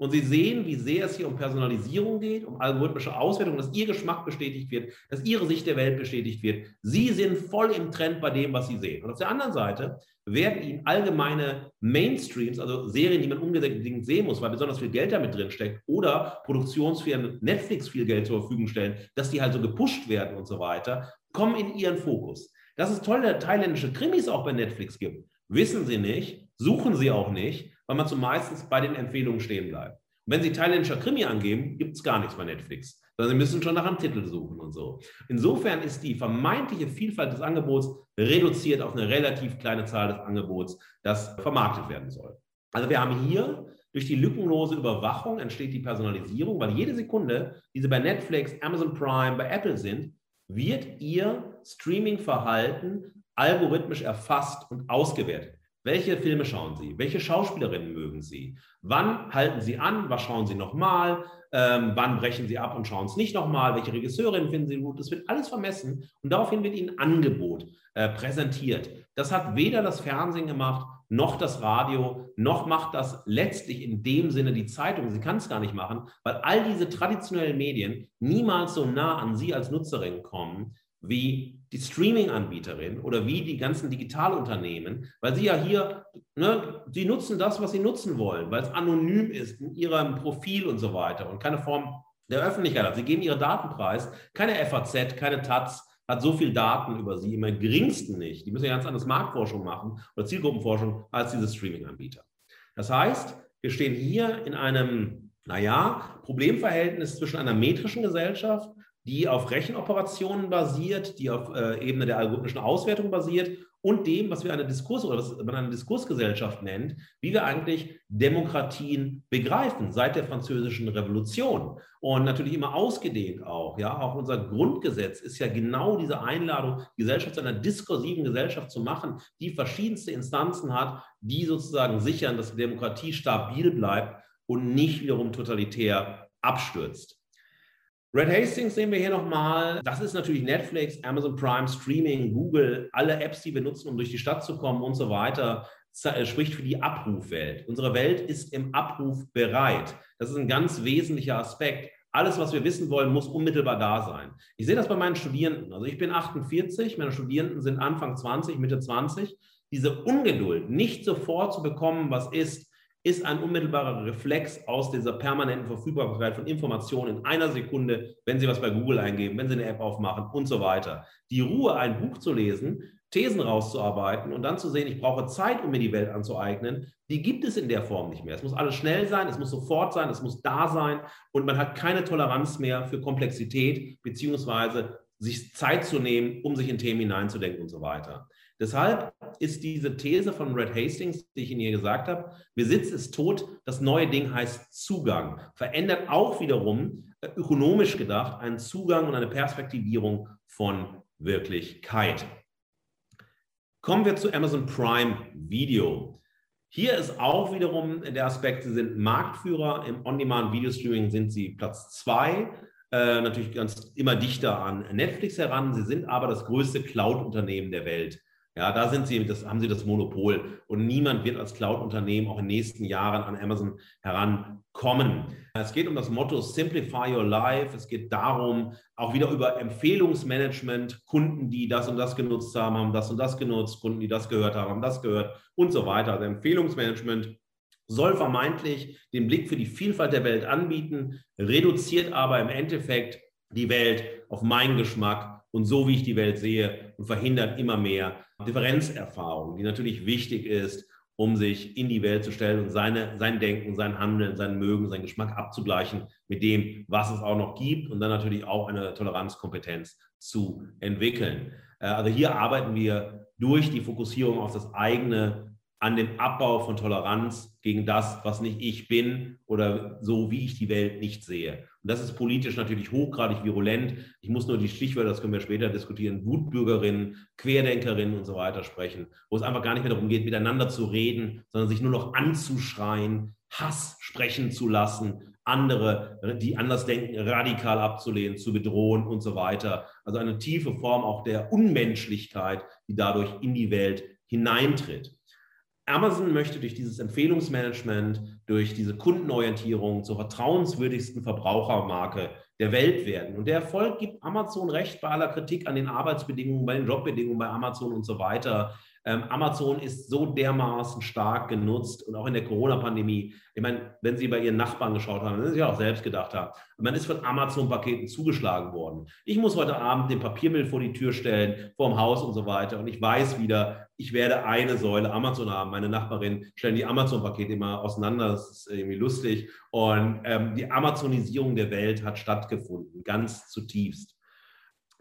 Und Sie sehen, wie sehr es hier um Personalisierung geht, um algorithmische Auswertung, dass Ihr Geschmack bestätigt wird, dass Ihre Sicht der Welt bestätigt wird. Sie sind voll im Trend bei dem, was Sie sehen. Und auf der anderen Seite werden Ihnen allgemeine Mainstreams, also Serien, die man unbedingt sehen muss, weil besonders viel Geld damit drin steckt, oder Produktionsfirmen Netflix viel Geld zur Verfügung stellen, dass die halt so gepusht werden und so weiter, kommen in Ihren Fokus. Dass es tolle thailändische Krimis auch bei Netflix gibt, wissen Sie nicht, suchen Sie auch nicht weil man zumeist bei den Empfehlungen stehen bleibt. Und wenn Sie thailändischer Krimi angeben, gibt es gar nichts bei Netflix, sondern Sie müssen schon nach einem Titel suchen und so. Insofern ist die vermeintliche Vielfalt des Angebots reduziert auf eine relativ kleine Zahl des Angebots, das vermarktet werden soll. Also wir haben hier durch die lückenlose Überwachung entsteht die Personalisierung, weil jede Sekunde, die Sie bei Netflix, Amazon Prime, bei Apple sind, wird Ihr Streaming-Verhalten algorithmisch erfasst und ausgewertet. Welche Filme schauen Sie? Welche Schauspielerinnen mögen Sie? Wann halten Sie an? Was schauen Sie nochmal? Ähm, wann brechen Sie ab und schauen es nicht nochmal? Welche Regisseurinnen finden Sie gut? Das wird alles vermessen und daraufhin wird Ihnen Angebot äh, präsentiert. Das hat weder das Fernsehen gemacht, noch das Radio, noch macht das letztlich in dem Sinne die Zeitung. Sie kann es gar nicht machen, weil all diese traditionellen Medien niemals so nah an Sie als Nutzerin kommen, wie die Streaming-Anbieterin oder wie die ganzen Digitalunternehmen, weil sie ja hier, ne, sie nutzen das, was sie nutzen wollen, weil es anonym ist in ihrem Profil und so weiter und keine Form der Öffentlichkeit hat. Sie geben ihre Daten preis. Keine FAZ, keine Taz hat so viel Daten über sie, im geringsten nicht. Die müssen ja ganz anders Marktforschung machen oder Zielgruppenforschung als diese Streaming-Anbieter. Das heißt, wir stehen hier in einem, naja, Problemverhältnis zwischen einer metrischen Gesellschaft die auf Rechenoperationen basiert, die auf äh, Ebene der algorithmischen Auswertung basiert und dem, was wir eine Diskurs oder was man eine Diskursgesellschaft nennt, wie wir eigentlich Demokratien begreifen seit der französischen Revolution und natürlich immer ausgedehnt auch. Ja, auch unser Grundgesetz ist ja genau diese Einladung, Gesellschaft zu einer diskursiven Gesellschaft zu machen, die verschiedenste Instanzen hat, die sozusagen sichern, dass die Demokratie stabil bleibt und nicht wiederum totalitär abstürzt. Red Hastings sehen wir hier nochmal. Das ist natürlich Netflix, Amazon Prime, Streaming, Google, alle Apps, die wir nutzen, um durch die Stadt zu kommen und so weiter, äh, spricht für die Abrufwelt. Unsere Welt ist im Abruf bereit. Das ist ein ganz wesentlicher Aspekt. Alles, was wir wissen wollen, muss unmittelbar da sein. Ich sehe das bei meinen Studierenden. Also ich bin 48, meine Studierenden sind Anfang 20, Mitte 20. Diese Ungeduld, nicht sofort zu bekommen, was ist, ist ein unmittelbarer Reflex aus dieser permanenten Verfügbarkeit von Informationen in einer Sekunde, wenn Sie was bei Google eingeben, wenn Sie eine App aufmachen und so weiter. Die Ruhe, ein Buch zu lesen, Thesen rauszuarbeiten und dann zu sehen, ich brauche Zeit, um mir die Welt anzueignen, die gibt es in der Form nicht mehr. Es muss alles schnell sein, es muss sofort sein, es muss da sein und man hat keine Toleranz mehr für Komplexität beziehungsweise sich Zeit zu nehmen, um sich in Themen hineinzudenken und so weiter. Deshalb ist diese These von Red Hastings, die ich Ihnen hier gesagt habe, Besitz ist tot, das neue Ding heißt Zugang, verändert auch wiederum äh, ökonomisch gedacht einen Zugang und eine Perspektivierung von Wirklichkeit. Kommen wir zu Amazon Prime Video. Hier ist auch wiederum der Aspekt, Sie sind Marktführer im On-Demand-Video-Streaming, sind Sie Platz zwei, äh, natürlich ganz immer dichter an Netflix heran. Sie sind aber das größte Cloud-Unternehmen der Welt. Ja, da sind sie, das, haben sie das Monopol und niemand wird als Cloud-Unternehmen auch in den nächsten Jahren an Amazon herankommen. Es geht um das Motto Simplify Your Life. Es geht darum, auch wieder über Empfehlungsmanagement, Kunden, die das und das genutzt haben, haben das und das genutzt, Kunden, die das gehört haben, haben das gehört und so weiter. Also Empfehlungsmanagement soll vermeintlich den Blick für die Vielfalt der Welt anbieten, reduziert aber im Endeffekt die Welt auf meinen Geschmack und so, wie ich die Welt sehe und verhindert immer mehr Differenzerfahrung, die natürlich wichtig ist, um sich in die Welt zu stellen und seine, sein Denken, sein Handeln, sein Mögen, sein Geschmack abzugleichen mit dem, was es auch noch gibt und dann natürlich auch eine Toleranzkompetenz zu entwickeln. Äh, also hier arbeiten wir durch die Fokussierung auf das eigene an dem Abbau von Toleranz gegen das, was nicht ich bin oder so, wie ich die Welt nicht sehe. Und das ist politisch natürlich hochgradig virulent. Ich muss nur die Stichwörter, das können wir später diskutieren, Wutbürgerinnen, Querdenkerinnen und so weiter sprechen, wo es einfach gar nicht mehr darum geht, miteinander zu reden, sondern sich nur noch anzuschreien, Hass sprechen zu lassen, andere, die anders denken, radikal abzulehnen, zu bedrohen und so weiter. Also eine tiefe Form auch der Unmenschlichkeit, die dadurch in die Welt hineintritt. Amazon möchte durch dieses Empfehlungsmanagement, durch diese Kundenorientierung zur vertrauenswürdigsten Verbrauchermarke der Welt werden. Und der Erfolg gibt Amazon recht bei aller Kritik an den Arbeitsbedingungen, bei den Jobbedingungen bei Amazon und so weiter. Ähm, Amazon ist so dermaßen stark genutzt und auch in der Corona-Pandemie. Ich meine, wenn Sie bei Ihren Nachbarn geschaut haben, dann Sie ja auch selbst gedacht haben, man ist von Amazon-Paketen zugeschlagen worden. Ich muss heute Abend den Papiermüll vor die Tür stellen, vorm Haus und so weiter. Und ich weiß wieder, ich werde eine Säule Amazon haben. Meine Nachbarin stellen die Amazon-Pakete immer auseinander. Das ist irgendwie lustig. Und ähm, die Amazonisierung der Welt hat stattgefunden, ganz zutiefst.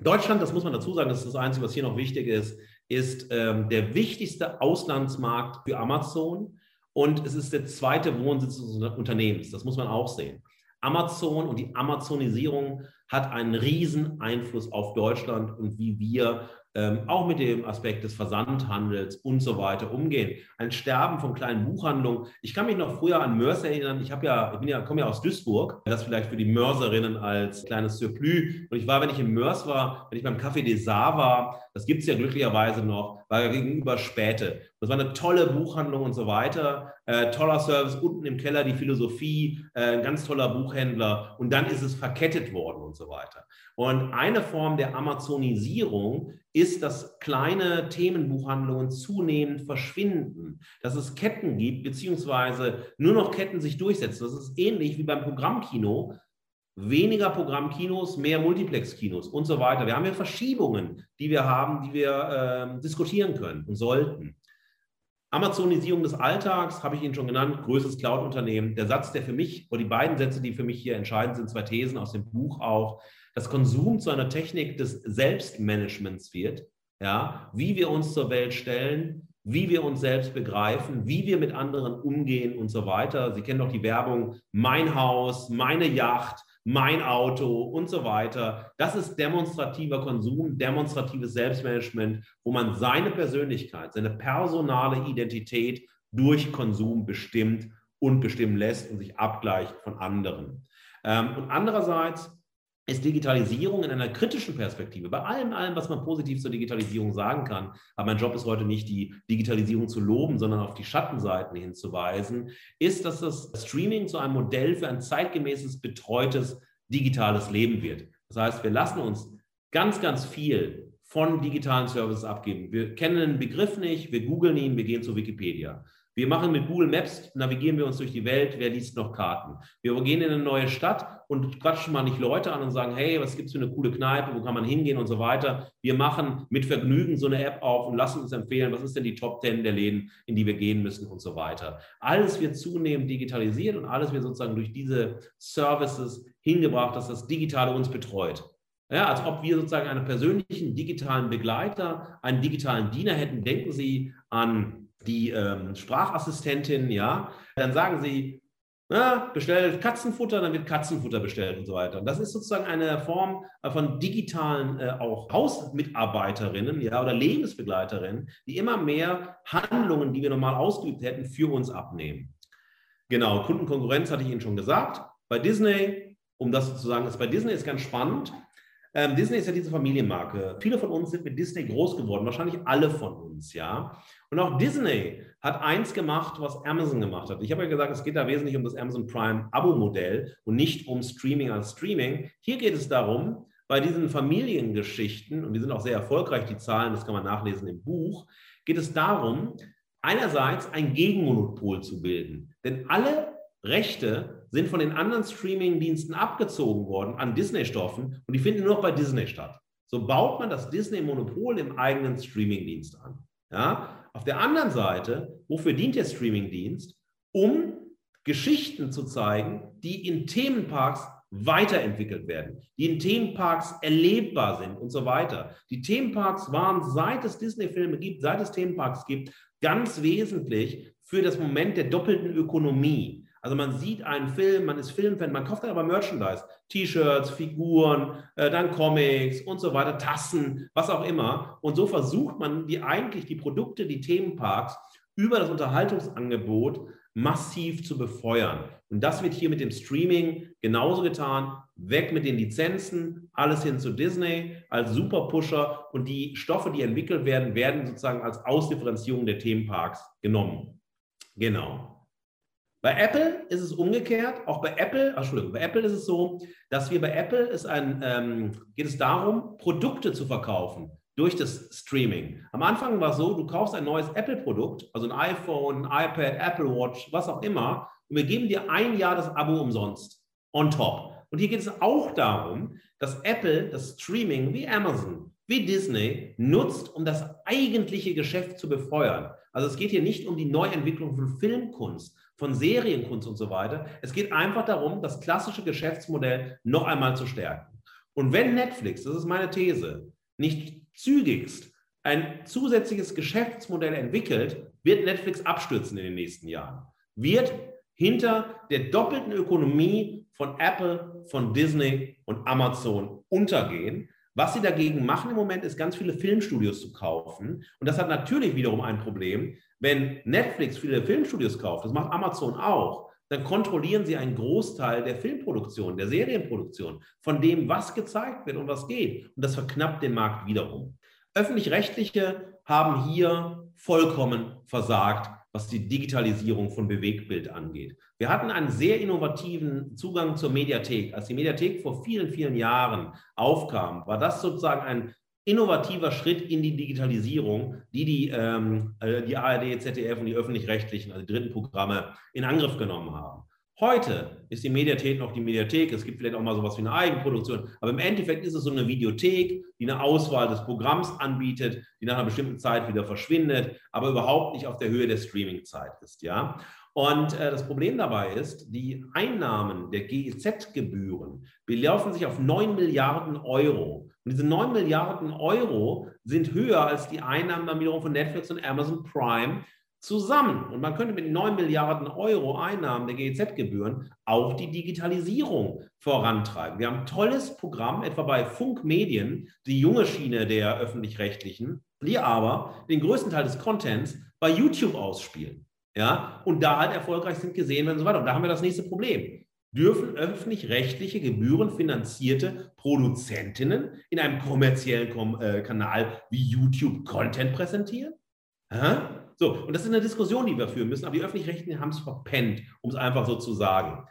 Deutschland, das muss man dazu sagen, das ist das Einzige, was hier noch wichtig ist, ist ähm, der wichtigste Auslandsmarkt für Amazon und es ist der zweite Wohnsitz des Unternehmens. Das muss man auch sehen. Amazon und die Amazonisierung hat einen riesen Einfluss auf Deutschland und wie wir ähm, auch mit dem Aspekt des Versandhandels und so weiter umgehen. Ein Sterben von kleinen Buchhandlungen. Ich kann mich noch früher an Mörs erinnern. Ich habe ja, ich bin ja, komme ja aus Duisburg. Das vielleicht für die Mörserinnen als kleines Surplus. Und ich war, wenn ich in Mörs war, wenn ich beim Café des war, das gibt es ja glücklicherweise noch, war ja gegenüber Späte. Das war eine tolle Buchhandlung und so weiter. Äh, toller Service, unten im Keller die Philosophie, äh, ein ganz toller Buchhändler. Und dann ist es verkettet worden und so weiter. Und eine Form der Amazonisierung ist, dass kleine Themenbuchhandlungen zunehmend verschwinden, dass es Ketten gibt, beziehungsweise nur noch Ketten sich durchsetzen. Das ist ähnlich wie beim Programmkino. Weniger Programmkinos, mehr Multiplex-Kinos und so weiter. Wir haben ja Verschiebungen, die wir haben, die wir äh, diskutieren können und sollten. Amazonisierung des Alltags habe ich Ihnen schon genannt, größtes Cloud-Unternehmen. Der Satz, der für mich, oder die beiden Sätze, die für mich hier entscheidend sind, zwei Thesen aus dem Buch auch, dass Konsum zu einer Technik des Selbstmanagements wird, ja, wie wir uns zur Welt stellen, wie wir uns selbst begreifen, wie wir mit anderen umgehen und so weiter. Sie kennen doch die Werbung, mein Haus, meine Yacht, mein Auto und so weiter. Das ist demonstrativer Konsum, demonstratives Selbstmanagement, wo man seine Persönlichkeit, seine personale Identität durch Konsum bestimmt und bestimmen lässt und sich abgleicht von anderen. Ähm, und andererseits ist Digitalisierung in einer kritischen Perspektive, bei allem, allem, was man positiv zur Digitalisierung sagen kann, aber mein Job ist heute nicht, die Digitalisierung zu loben, sondern auf die Schattenseiten hinzuweisen, ist, dass das Streaming zu einem Modell für ein zeitgemäßes, betreutes, digitales Leben wird. Das heißt, wir lassen uns ganz, ganz viel von digitalen Services abgeben. Wir kennen den Begriff nicht, wir googeln ihn, wir gehen zu Wikipedia. Wir machen mit Google Maps, navigieren wir uns durch die Welt, wer liest noch Karten. Wir gehen in eine neue Stadt und quatschen mal nicht Leute an und sagen, hey, was gibt es für eine coole Kneipe, wo kann man hingehen und so weiter. Wir machen mit Vergnügen so eine App auf und lassen uns empfehlen, was ist denn die Top 10 der Läden, in die wir gehen müssen und so weiter. Alles wird zunehmend digitalisiert und alles wird sozusagen durch diese Services hingebracht, dass das Digitale uns betreut. Ja, als ob wir sozusagen einen persönlichen digitalen Begleiter, einen digitalen Diener hätten. Denken Sie an die ähm, Sprachassistentin, ja, dann sagen sie, na, bestellt Katzenfutter, dann wird Katzenfutter bestellt und so weiter. Und das ist sozusagen eine Form äh, von digitalen äh, auch Hausmitarbeiterinnen ja, oder Lebensbegleiterinnen, die immer mehr Handlungen, die wir normal ausgeübt hätten, für uns abnehmen. Genau, Kundenkonkurrenz hatte ich Ihnen schon gesagt. Bei Disney, um das zu sagen, ist bei Disney ist ganz spannend. Ähm, Disney ist ja diese Familienmarke. Viele von uns sind mit Disney groß geworden, wahrscheinlich alle von uns, ja. Und auch Disney hat eins gemacht, was Amazon gemacht hat. Ich habe ja gesagt, es geht da wesentlich um das Amazon Prime Abo-Modell und nicht um Streaming als Streaming. Hier geht es darum, bei diesen Familiengeschichten, und die sind auch sehr erfolgreich, die Zahlen, das kann man nachlesen im Buch, geht es darum, einerseits ein Gegenmonopol zu bilden. Denn alle Rechte sind von den anderen Streaming-Diensten abgezogen worden an Disney-Stoffen und die finden nur noch bei Disney statt. So baut man das Disney-Monopol im eigenen Streaming-Dienst an. Ja? Auf der anderen Seite, wofür dient der Streamingdienst? Um Geschichten zu zeigen, die in Themenparks weiterentwickelt werden, die in Themenparks erlebbar sind und so weiter. Die Themenparks waren, seit es Disney-Filme gibt, seit es Themenparks gibt, ganz wesentlich für das Moment der doppelten Ökonomie. Also man sieht einen Film, man ist Filmfan, man kauft dann aber Merchandise, T-Shirts, Figuren, äh, dann Comics und so weiter, Tassen, was auch immer. Und so versucht man die eigentlich die Produkte, die Themenparks über das Unterhaltungsangebot massiv zu befeuern. Und das wird hier mit dem Streaming genauso getan. Weg mit den Lizenzen, alles hin zu Disney als Superpusher und die Stoffe, die entwickelt werden, werden sozusagen als Ausdifferenzierung der Themenparks genommen. Genau. Bei Apple ist es umgekehrt. Auch bei Apple, Entschuldigung, bei Apple ist es so, dass wir bei Apple ist ein, ähm, geht es darum, Produkte zu verkaufen durch das Streaming. Am Anfang war es so, du kaufst ein neues Apple-Produkt, also ein iPhone, ein iPad, Apple Watch, was auch immer, und wir geben dir ein Jahr das Abo umsonst on top. Und hier geht es auch darum, dass Apple das Streaming wie Amazon, wie Disney nutzt, um das eigentliche Geschäft zu befeuern. Also es geht hier nicht um die Neuentwicklung von Filmkunst, von Serienkunst und so weiter. Es geht einfach darum, das klassische Geschäftsmodell noch einmal zu stärken. Und wenn Netflix, das ist meine These, nicht zügigst ein zusätzliches Geschäftsmodell entwickelt, wird Netflix abstürzen in den nächsten Jahren. Wird hinter der doppelten Ökonomie von Apple, von Disney und Amazon untergehen. Was sie dagegen machen im Moment, ist ganz viele Filmstudios zu kaufen. Und das hat natürlich wiederum ein Problem. Wenn Netflix viele Filmstudios kauft, das macht Amazon auch, dann kontrollieren sie einen Großteil der Filmproduktion, der Serienproduktion, von dem, was gezeigt wird und was geht. Und das verknappt den Markt wiederum. Öffentlich-rechtliche haben hier vollkommen versagt, was die Digitalisierung von Bewegtbild angeht. Wir hatten einen sehr innovativen Zugang zur Mediathek. Als die Mediathek vor vielen, vielen Jahren aufkam, war das sozusagen ein innovativer Schritt in die Digitalisierung, die die, ähm, äh, die ARD, ZDF und die öffentlich-rechtlichen, also die dritten Programme, in Angriff genommen haben. Heute ist die Mediathek noch die Mediathek. Es gibt vielleicht auch mal sowas wie eine Eigenproduktion. Aber im Endeffekt ist es so eine Videothek, die eine Auswahl des Programms anbietet, die nach einer bestimmten Zeit wieder verschwindet, aber überhaupt nicht auf der Höhe der Streamingzeit ist. Ja? Und äh, das Problem dabei ist, die Einnahmen der GEZ-Gebühren belaufen sich auf 9 Milliarden Euro. Und diese 9 Milliarden Euro sind höher als die Einnahmen dann wiederum von Netflix und Amazon Prime zusammen. Und man könnte mit 9 Milliarden Euro Einnahmen der GEZ-Gebühren auch die Digitalisierung vorantreiben. Wir haben ein tolles Programm, etwa bei Funkmedien, die junge Schiene der öffentlich-rechtlichen, die aber den größten Teil des Contents bei YouTube ausspielen. Ja, und da halt erfolgreich sind, gesehen werden und so weiter. Und da haben wir das nächste Problem. Dürfen öffentlich-rechtliche gebührenfinanzierte Produzentinnen in einem kommerziellen Kom äh, Kanal wie YouTube Content präsentieren? Aha. So, und das ist eine Diskussion, die wir führen müssen, aber die Öffentlich-Rechtlichen haben es verpennt, um es einfach so zu sagen.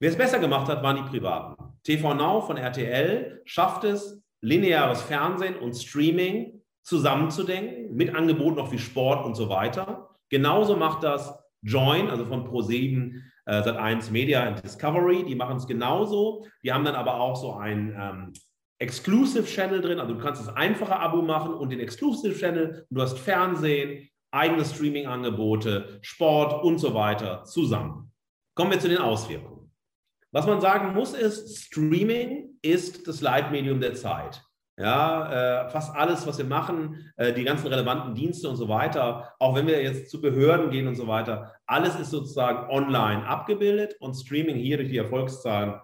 Wer es besser gemacht hat, waren die Privaten. TV Now von RTL schafft es, lineares Fernsehen und Streaming zusammenzudenken, mit Angeboten noch wie Sport und so weiter. Genauso macht das Join, also von Pro7, äh, Sat1 Media und Discovery, die machen es genauso. Die haben dann aber auch so ein ähm, Exclusive Channel drin, also du kannst das einfache Abo machen und den Exclusive Channel, du hast Fernsehen, eigene Streaming-Angebote, Sport und so weiter zusammen. Kommen wir zu den Auswirkungen. Was man sagen muss, ist, Streaming ist das Leitmedium der Zeit. Ja, äh, fast alles, was wir machen, äh, die ganzen relevanten Dienste und so weiter, auch wenn wir jetzt zu Behörden gehen und so weiter, alles ist sozusagen online abgebildet und Streaming hier durch die Erfolgszahlen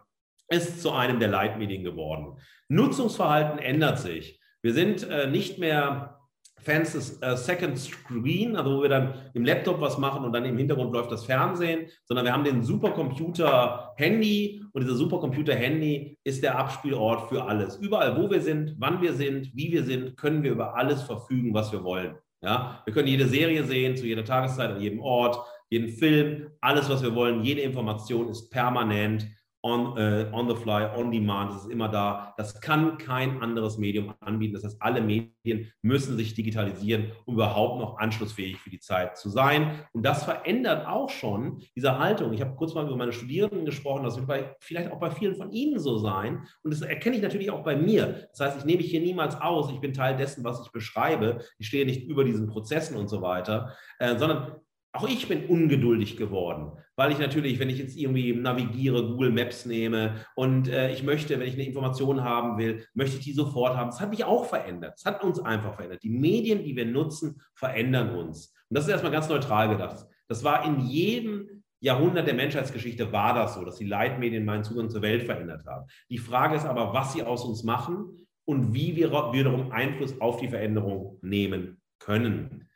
ist zu einem der Leitmedien geworden. Nutzungsverhalten ändert sich. Wir sind äh, nicht mehr Fans des äh, Second Screen, also wo wir dann im Laptop was machen und dann im Hintergrund läuft das Fernsehen, sondern wir haben den Supercomputer Handy und dieser Supercomputer Handy ist der Abspielort für alles. Überall, wo wir sind, wann wir sind, wie wir sind, können wir über alles verfügen, was wir wollen. Ja, wir können jede Serie sehen, zu jeder Tageszeit, an jedem Ort, jeden Film, alles, was wir wollen, jede Information ist permanent on, uh, on the fly, on demand, das ist immer da. Das kann kein anderes Medium anbieten. Das heißt, alle Medien müssen sich digitalisieren, um überhaupt noch anschlussfähig für die Zeit zu sein. Und das verändert auch schon diese Haltung. Ich habe kurz mal über meine Studierenden gesprochen, das wird bei, vielleicht auch bei vielen von Ihnen so sein. Und das erkenne ich natürlich auch bei mir. Das heißt, ich nehme mich hier niemals aus. Ich bin Teil dessen, was ich beschreibe. Ich stehe nicht über diesen Prozessen und so weiter, äh, sondern auch ich bin ungeduldig geworden, weil ich natürlich, wenn ich jetzt irgendwie navigiere, Google Maps nehme und äh, ich möchte, wenn ich eine Information haben will, möchte ich die sofort haben. Das hat mich auch verändert. Das hat uns einfach verändert. Die Medien, die wir nutzen, verändern uns. Und das ist erstmal ganz neutral gedacht. Das war in jedem Jahrhundert der Menschheitsgeschichte war das so, dass die Leitmedien meinen Zugang zur Welt verändert haben. Die Frage ist aber, was sie aus uns machen und wie wir wiederum Einfluss auf die Veränderung nehmen können.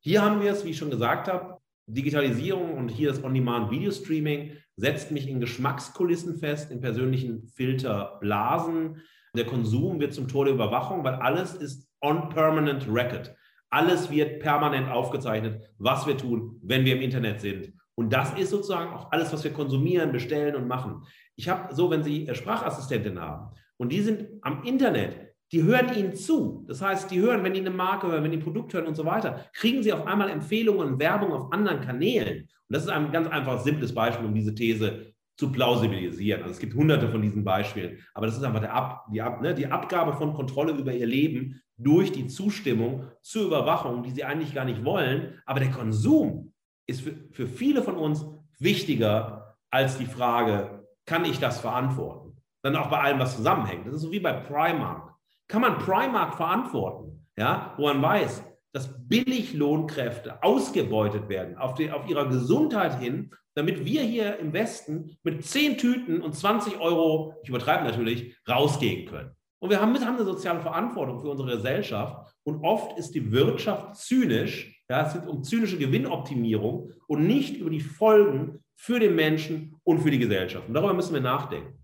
Hier haben wir es, wie ich schon gesagt habe, Digitalisierung und hier das On-Demand-Video-Streaming setzt mich in Geschmackskulissen fest, in persönlichen Filterblasen. Der Konsum wird zum Tor der Überwachung, weil alles ist on permanent record. Alles wird permanent aufgezeichnet, was wir tun, wenn wir im Internet sind. Und das ist sozusagen auch alles, was wir konsumieren, bestellen und machen. Ich habe so, wenn Sie Sprachassistenten haben und die sind am Internet, die hören Ihnen zu. Das heißt, die hören, wenn die eine Marke hören, wenn die ein Produkt hören und so weiter, kriegen sie auf einmal Empfehlungen und Werbung auf anderen Kanälen. Und das ist ein ganz einfach simples Beispiel, um diese These zu plausibilisieren. Also es gibt hunderte von diesen Beispielen, aber das ist einfach Ab, die, Ab, ne, die Abgabe von Kontrolle über ihr Leben durch die Zustimmung zur Überwachung, die sie eigentlich gar nicht wollen. Aber der Konsum ist für, für viele von uns wichtiger als die Frage, kann ich das verantworten? Dann auch bei allem, was zusammenhängt. Das ist so wie bei Primark. Kann man Primark verantworten? Ja, wo man weiß, dass Billiglohnkräfte ausgebeutet werden auf, die, auf ihrer Gesundheit hin, damit wir hier im Westen mit 10 Tüten und 20 Euro, ich übertreibe natürlich, rausgehen können. Und wir haben, haben eine soziale Verantwortung für unsere Gesellschaft. Und oft ist die Wirtschaft zynisch. Ja, es geht um zynische Gewinnoptimierung und nicht über die Folgen für den Menschen und für die Gesellschaft. Und darüber müssen wir nachdenken.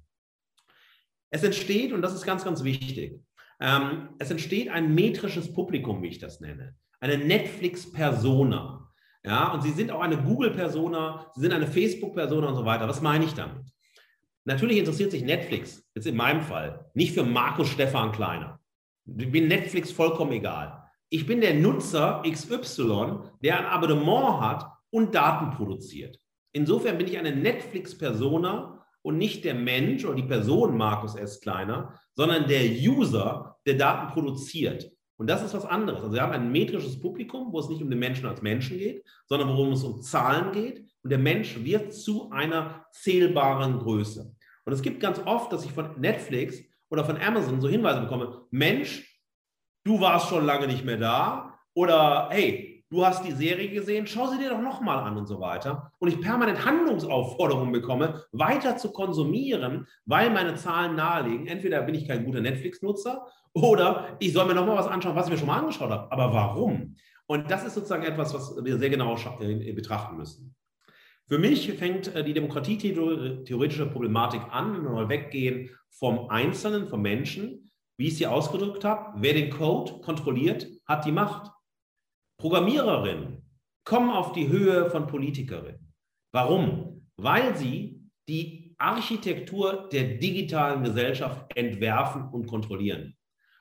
Es entsteht, und das ist ganz, ganz wichtig, ähm, es entsteht ein metrisches Publikum, wie ich das nenne. Eine Netflix-Persona. Ja, und Sie sind auch eine Google-Persona, Sie sind eine Facebook-Persona und so weiter. Was meine ich damit? Natürlich interessiert sich Netflix, jetzt in meinem Fall, nicht für Markus Stefan Kleiner. Ich bin Netflix vollkommen egal. Ich bin der Nutzer XY, der ein Abonnement hat und Daten produziert. Insofern bin ich eine Netflix-Persona und nicht der Mensch oder die Person Markus S. Kleiner, sondern der User, der Daten produziert. Und das ist was anderes. Also wir haben ein metrisches Publikum, wo es nicht um den Menschen als Menschen geht, sondern worum es um Zahlen geht. Und der Mensch wird zu einer zählbaren Größe. Und es gibt ganz oft, dass ich von Netflix oder von Amazon so Hinweise bekomme, Mensch, du warst schon lange nicht mehr da. Oder hey, du hast die Serie gesehen, schau sie dir doch nochmal an und so weiter. Und ich permanent Handlungsaufforderungen bekomme, weiter zu konsumieren, weil meine Zahlen nahelegen. Entweder bin ich kein guter Netflix-Nutzer oder ich soll mir nochmal was anschauen, was ich mir schon mal angeschaut habe. Aber warum? Und das ist sozusagen etwas, was wir sehr genau äh, betrachten müssen. Für mich fängt äh, die demokratietheoretische Problematik an, wenn wir mal weggehen vom Einzelnen, vom Menschen, wie ich es hier ausgedrückt habe. Wer den Code kontrolliert, hat die Macht. Programmiererinnen kommen auf die Höhe von Politikerinnen. Warum? Weil sie die Architektur der digitalen Gesellschaft entwerfen und kontrollieren.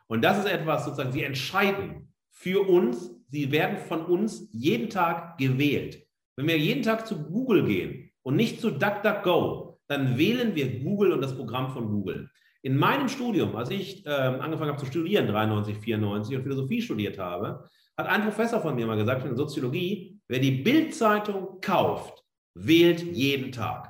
Und das ist etwas sozusagen, sie entscheiden für uns, sie werden von uns jeden Tag gewählt. Wenn wir jeden Tag zu Google gehen und nicht zu DuckDuckGo, dann wählen wir Google und das Programm von Google. In meinem Studium, als ich äh, angefangen habe zu studieren, 93, 94 und Philosophie studiert habe, hat ein Professor von mir mal gesagt in der Soziologie, wer die Bildzeitung kauft, wählt jeden Tag.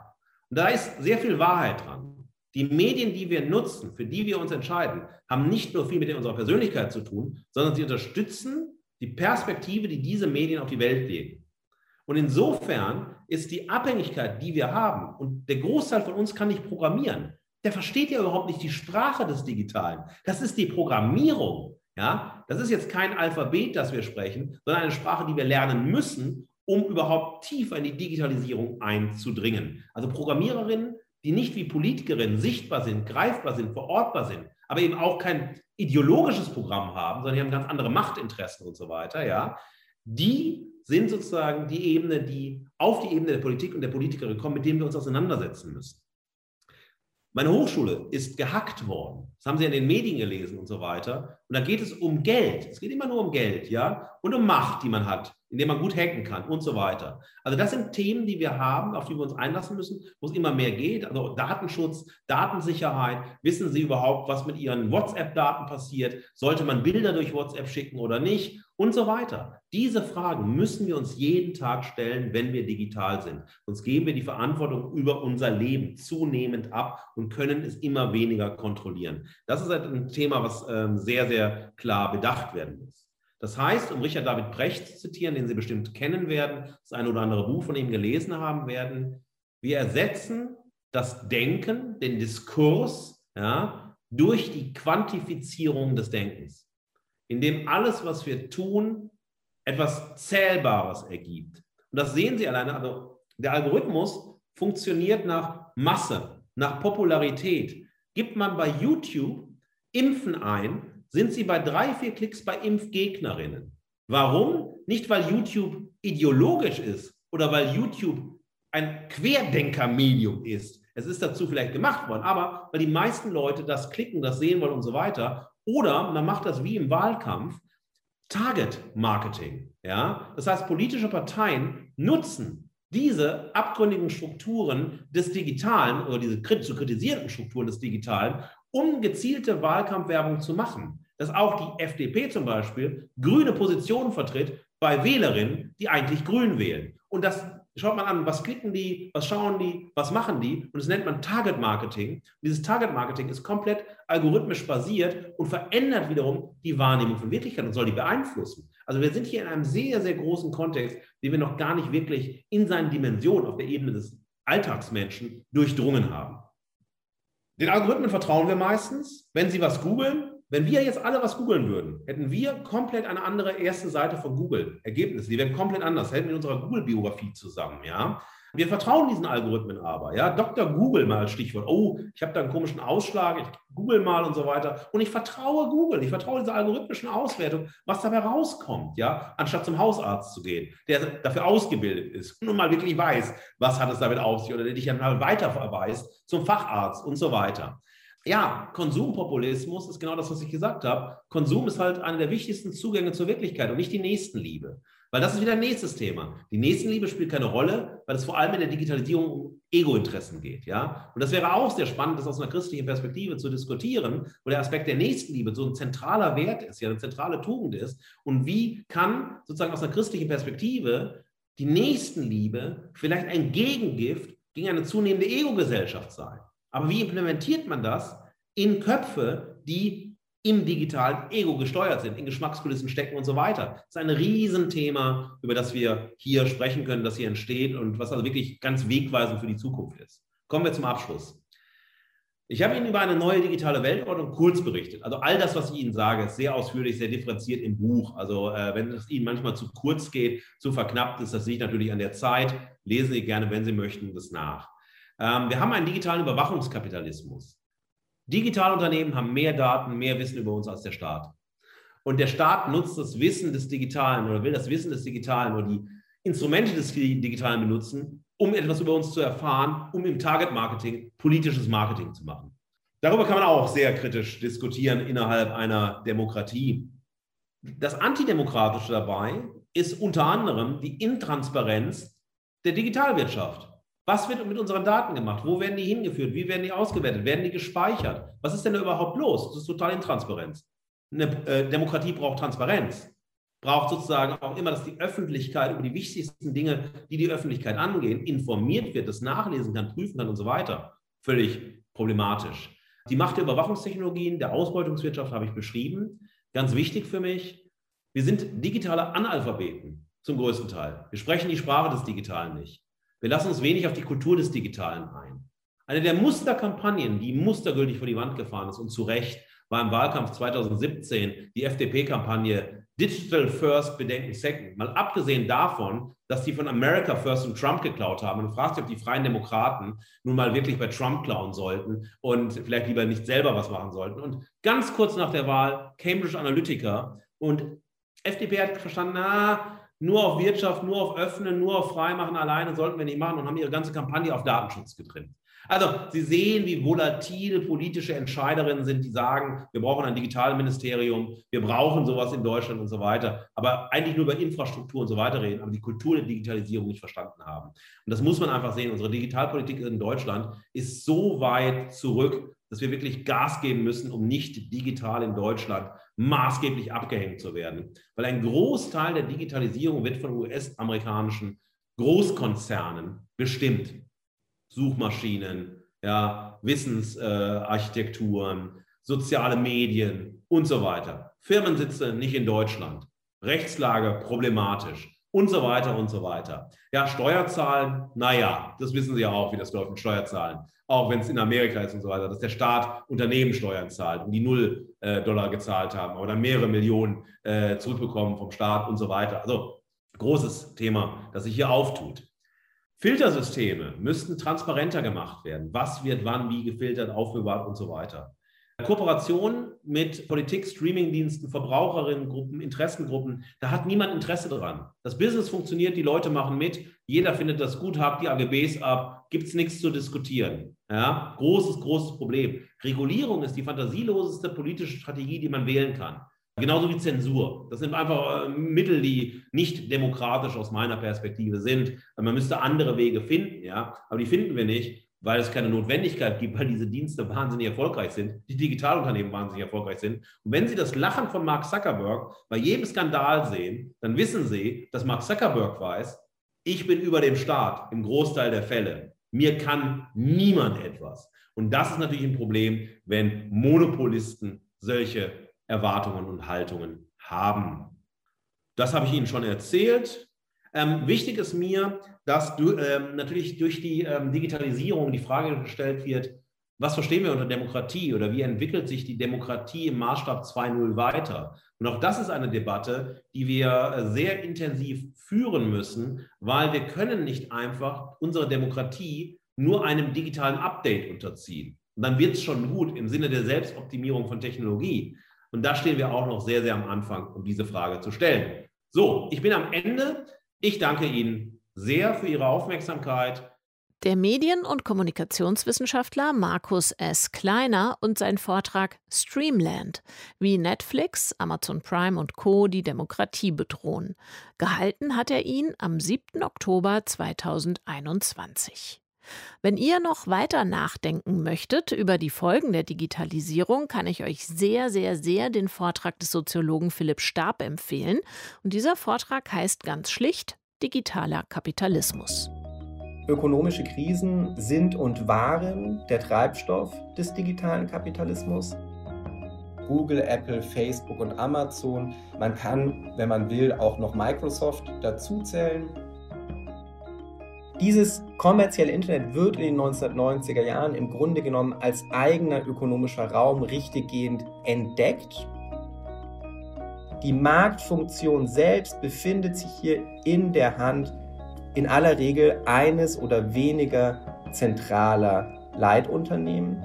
Und da ist sehr viel Wahrheit dran. Die Medien, die wir nutzen, für die wir uns entscheiden, haben nicht nur viel mit unserer Persönlichkeit zu tun, sondern sie unterstützen die Perspektive, die diese Medien auf die Welt legen. Und insofern ist die Abhängigkeit, die wir haben, und der Großteil von uns kann nicht programmieren, der versteht ja überhaupt nicht die Sprache des Digitalen. Das ist die Programmierung. Ja, das ist jetzt kein Alphabet, das wir sprechen, sondern eine Sprache, die wir lernen müssen, um überhaupt tiefer in die Digitalisierung einzudringen. Also Programmiererinnen, die nicht wie Politikerinnen sichtbar sind, greifbar sind, verortbar sind, aber eben auch kein ideologisches Programm haben, sondern die haben ganz andere Machtinteressen und so weiter, ja, die sind sozusagen die Ebene, die auf die Ebene der Politik und der Politikerin kommen, mit denen wir uns auseinandersetzen müssen. Meine Hochschule ist gehackt worden. Das haben Sie in den Medien gelesen und so weiter. Und da geht es um Geld. Es geht immer nur um Geld, ja, und um Macht, die man hat, indem man gut hacken kann und so weiter. Also das sind Themen, die wir haben, auf die wir uns einlassen müssen, wo es immer mehr geht. Also Datenschutz, Datensicherheit. Wissen Sie überhaupt, was mit Ihren WhatsApp-Daten passiert? Sollte man Bilder durch WhatsApp schicken oder nicht? Und so weiter. Diese Fragen müssen wir uns jeden Tag stellen, wenn wir digital sind. Sonst geben wir die Verantwortung über unser Leben zunehmend ab und können es immer weniger kontrollieren. Das ist halt ein Thema, was ähm, sehr, sehr klar bedacht werden muss. Das heißt, um Richard David Brecht zu zitieren, den Sie bestimmt kennen werden, das eine oder andere Buch von ihm gelesen haben werden, wir ersetzen das Denken, den Diskurs, ja, durch die Quantifizierung des Denkens in dem alles, was wir tun, etwas Zählbares ergibt. Und das sehen Sie alleine. Also der Algorithmus funktioniert nach Masse, nach Popularität. Gibt man bei YouTube Impfen ein, sind Sie bei drei, vier Klicks bei Impfgegnerinnen. Warum? Nicht, weil YouTube ideologisch ist oder weil YouTube ein Querdenkermedium ist. Es ist dazu vielleicht gemacht worden, aber weil die meisten Leute das klicken, das sehen wollen und so weiter. Oder man macht das wie im Wahlkampf, Target Marketing. Ja? Das heißt, politische Parteien nutzen diese abgründigen Strukturen des Digitalen oder diese zu kritisierenden Strukturen des Digitalen, um gezielte Wahlkampfwerbung zu machen. Dass auch die FDP zum Beispiel grüne Positionen vertritt bei Wählerinnen, die eigentlich grün wählen. Und das schaut man an, was klicken die, was schauen die, was machen die. Und das nennt man Target Marketing. Und dieses Target Marketing ist komplett algorithmisch basiert und verändert wiederum die Wahrnehmung von Wirklichkeit und soll die beeinflussen. Also wir sind hier in einem sehr, sehr großen Kontext, den wir noch gar nicht wirklich in seinen Dimensionen auf der Ebene des Alltagsmenschen durchdrungen haben. Den Algorithmen vertrauen wir meistens. Wenn sie was googeln, wenn wir jetzt alle was googeln würden, hätten wir komplett eine andere erste Seite von Google. Ergebnisse, die wären komplett anders, hätten mit unserer Google-Biografie zusammen, ja. Wir vertrauen diesen Algorithmen aber, ja. Dr. Google mal als Stichwort. Oh, ich habe da einen komischen Ausschlag, ich google mal und so weiter. Und ich vertraue Google, ich vertraue dieser algorithmischen Auswertung, was dabei rauskommt, ja, anstatt zum Hausarzt zu gehen, der dafür ausgebildet ist und mal wirklich weiß, was hat es damit auf sich oder der dich dann mal weiter verweist zum Facharzt und so weiter ja, Konsumpopulismus ist genau das, was ich gesagt habe. Konsum ist halt einer der wichtigsten Zugänge zur Wirklichkeit und nicht die Nächstenliebe. Weil das ist wieder ein nächstes Thema. Die Nächstenliebe spielt keine Rolle, weil es vor allem in der Digitalisierung um Ego-Interessen geht. Ja? Und das wäre auch sehr spannend, das aus einer christlichen Perspektive zu diskutieren, wo der Aspekt der Nächstenliebe so ein zentraler Wert ist, ja, eine zentrale Tugend ist. Und wie kann sozusagen aus einer christlichen Perspektive die Nächstenliebe vielleicht ein Gegengift gegen eine zunehmende Ego-Gesellschaft sein? Aber wie implementiert man das in Köpfe, die im digitalen Ego gesteuert sind, in Geschmackskulissen stecken und so weiter? Das ist ein Riesenthema, über das wir hier sprechen können, das hier entsteht und was also wirklich ganz wegweisend für die Zukunft ist. Kommen wir zum Abschluss. Ich habe Ihnen über eine neue digitale Weltordnung kurz berichtet. Also all das, was ich Ihnen sage, ist sehr ausführlich, sehr differenziert im Buch. Also äh, wenn es Ihnen manchmal zu kurz geht, zu verknappt ist, das liegt natürlich an der Zeit. Lesen Sie gerne, wenn Sie möchten, das nach. Ähm, wir haben einen digitalen Überwachungskapitalismus. Digitale Unternehmen haben mehr Daten, mehr Wissen über uns als der Staat. Und der Staat nutzt das Wissen des Digitalen oder will das Wissen des Digitalen oder die Instrumente des Digitalen benutzen, um etwas über uns zu erfahren, um im Target-Marketing politisches Marketing zu machen. Darüber kann man auch sehr kritisch diskutieren innerhalb einer Demokratie. Das Antidemokratische dabei ist unter anderem die Intransparenz der Digitalwirtschaft. Was wird mit unseren Daten gemacht? Wo werden die hingeführt? Wie werden die ausgewertet? Werden die gespeichert? Was ist denn da überhaupt los? Das ist total Intransparenz. Eine äh, Demokratie braucht Transparenz. Braucht sozusagen auch immer, dass die Öffentlichkeit über die wichtigsten Dinge, die die Öffentlichkeit angehen, informiert wird, das nachlesen kann, prüfen kann und so weiter. Völlig problematisch. Die Macht der Überwachungstechnologien, der Ausbeutungswirtschaft habe ich beschrieben. Ganz wichtig für mich. Wir sind digitale Analphabeten zum größten Teil. Wir sprechen die Sprache des Digitalen nicht. Wir lassen uns wenig auf die Kultur des Digitalen ein. Eine der Musterkampagnen, die mustergültig vor die Wand gefahren ist und zu Recht, war im Wahlkampf 2017 die FDP-Kampagne Digital First, Bedenken Second. Mal abgesehen davon, dass die von America First und Trump geklaut haben. Und fragt sich, ob die Freien Demokraten nun mal wirklich bei Trump klauen sollten und vielleicht lieber nicht selber was machen sollten. Und ganz kurz nach der Wahl Cambridge Analytica und FDP hat verstanden, na, nur auf Wirtschaft, nur auf Öffnen, nur auf Freimachen alleine sollten wir nicht machen und haben ihre ganze Kampagne auf Datenschutz getrimmt. Also Sie sehen, wie volatil politische Entscheiderinnen sind, die sagen, wir brauchen ein Digitalministerium, wir brauchen sowas in Deutschland und so weiter, aber eigentlich nur über Infrastruktur und so weiter reden, aber die Kultur der Digitalisierung nicht verstanden haben. Und das muss man einfach sehen. Unsere Digitalpolitik in Deutschland ist so weit zurück, dass wir wirklich Gas geben müssen, um nicht digital in Deutschland maßgeblich abgehängt zu werden. Weil ein Großteil der Digitalisierung wird von US-amerikanischen Großkonzernen bestimmt. Suchmaschinen, ja, Wissensarchitekturen, äh, soziale Medien und so weiter. Firmensitze nicht in Deutschland. Rechtslage problematisch und so weiter und so weiter. Ja, Steuerzahlen, naja, das wissen Sie ja auch, wie das läuft mit Steuerzahlen. Auch wenn es in Amerika ist und so weiter, dass der Staat Unternehmenssteuern zahlt und die null äh, Dollar gezahlt haben oder mehrere Millionen äh, zurückbekommen vom Staat und so weiter. Also großes Thema, das sich hier auftut. Filtersysteme müssten transparenter gemacht werden. Was wird wann wie gefiltert, aufbewahrt und so weiter. Kooperationen mit Politik, Streamingdiensten, Verbraucherinnengruppen, Interessengruppen, da hat niemand Interesse dran. Das Business funktioniert, die Leute machen mit, jeder findet das gut, hakt die AGBs ab, gibt es nichts zu diskutieren. Ja? Großes, großes Problem. Regulierung ist die fantasieloseste politische Strategie, die man wählen kann. Genauso wie Zensur. Das sind einfach äh, Mittel, die nicht demokratisch aus meiner Perspektive sind. Man müsste andere Wege finden, ja, aber die finden wir nicht weil es keine Notwendigkeit gibt, weil diese Dienste wahnsinnig erfolgreich sind, die Digitalunternehmen wahnsinnig erfolgreich sind. Und wenn Sie das Lachen von Mark Zuckerberg bei jedem Skandal sehen, dann wissen Sie, dass Mark Zuckerberg weiß, ich bin über dem Staat im Großteil der Fälle. Mir kann niemand etwas. Und das ist natürlich ein Problem, wenn Monopolisten solche Erwartungen und Haltungen haben. Das habe ich Ihnen schon erzählt. Ähm, wichtig ist mir, dass du, ähm, natürlich durch die ähm, Digitalisierung die Frage gestellt wird, was verstehen wir unter Demokratie oder wie entwickelt sich die Demokratie im Maßstab 2.0 weiter? Und auch das ist eine Debatte, die wir äh, sehr intensiv führen müssen, weil wir können nicht einfach unsere Demokratie nur einem digitalen Update unterziehen. Und dann wird es schon gut im Sinne der Selbstoptimierung von Technologie. Und da stehen wir auch noch sehr, sehr am Anfang, um diese Frage zu stellen. So, ich bin am Ende. Ich danke Ihnen sehr für Ihre Aufmerksamkeit. Der Medien- und Kommunikationswissenschaftler Markus S. Kleiner und sein Vortrag Streamland, wie Netflix, Amazon Prime und Co. die Demokratie bedrohen. Gehalten hat er ihn am 7. Oktober 2021. Wenn ihr noch weiter nachdenken möchtet über die Folgen der Digitalisierung, kann ich euch sehr, sehr, sehr den Vortrag des Soziologen Philipp Stab empfehlen. Und dieser Vortrag heißt ganz schlicht Digitaler Kapitalismus. Ökonomische Krisen sind und waren der Treibstoff des digitalen Kapitalismus. Google, Apple, Facebook und Amazon. Man kann, wenn man will, auch noch Microsoft dazuzählen. Dieses kommerzielle Internet wird in den 1990er Jahren im Grunde genommen als eigener ökonomischer Raum richtiggehend entdeckt. Die Marktfunktion selbst befindet sich hier in der Hand in aller Regel eines oder weniger zentraler Leitunternehmen.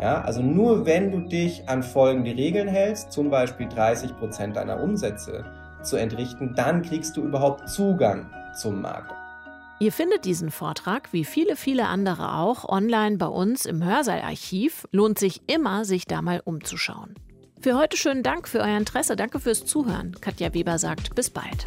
Ja, also nur wenn du dich an folgende Regeln hältst, zum Beispiel 30 Prozent deiner Umsätze zu entrichten, dann kriegst du überhaupt Zugang zum Markt. Ihr findet diesen Vortrag, wie viele, viele andere auch, online bei uns im Hörsaalarchiv. Lohnt sich immer, sich da mal umzuschauen. Für heute schönen Dank für euer Interesse. Danke fürs Zuhören. Katja Weber sagt bis bald.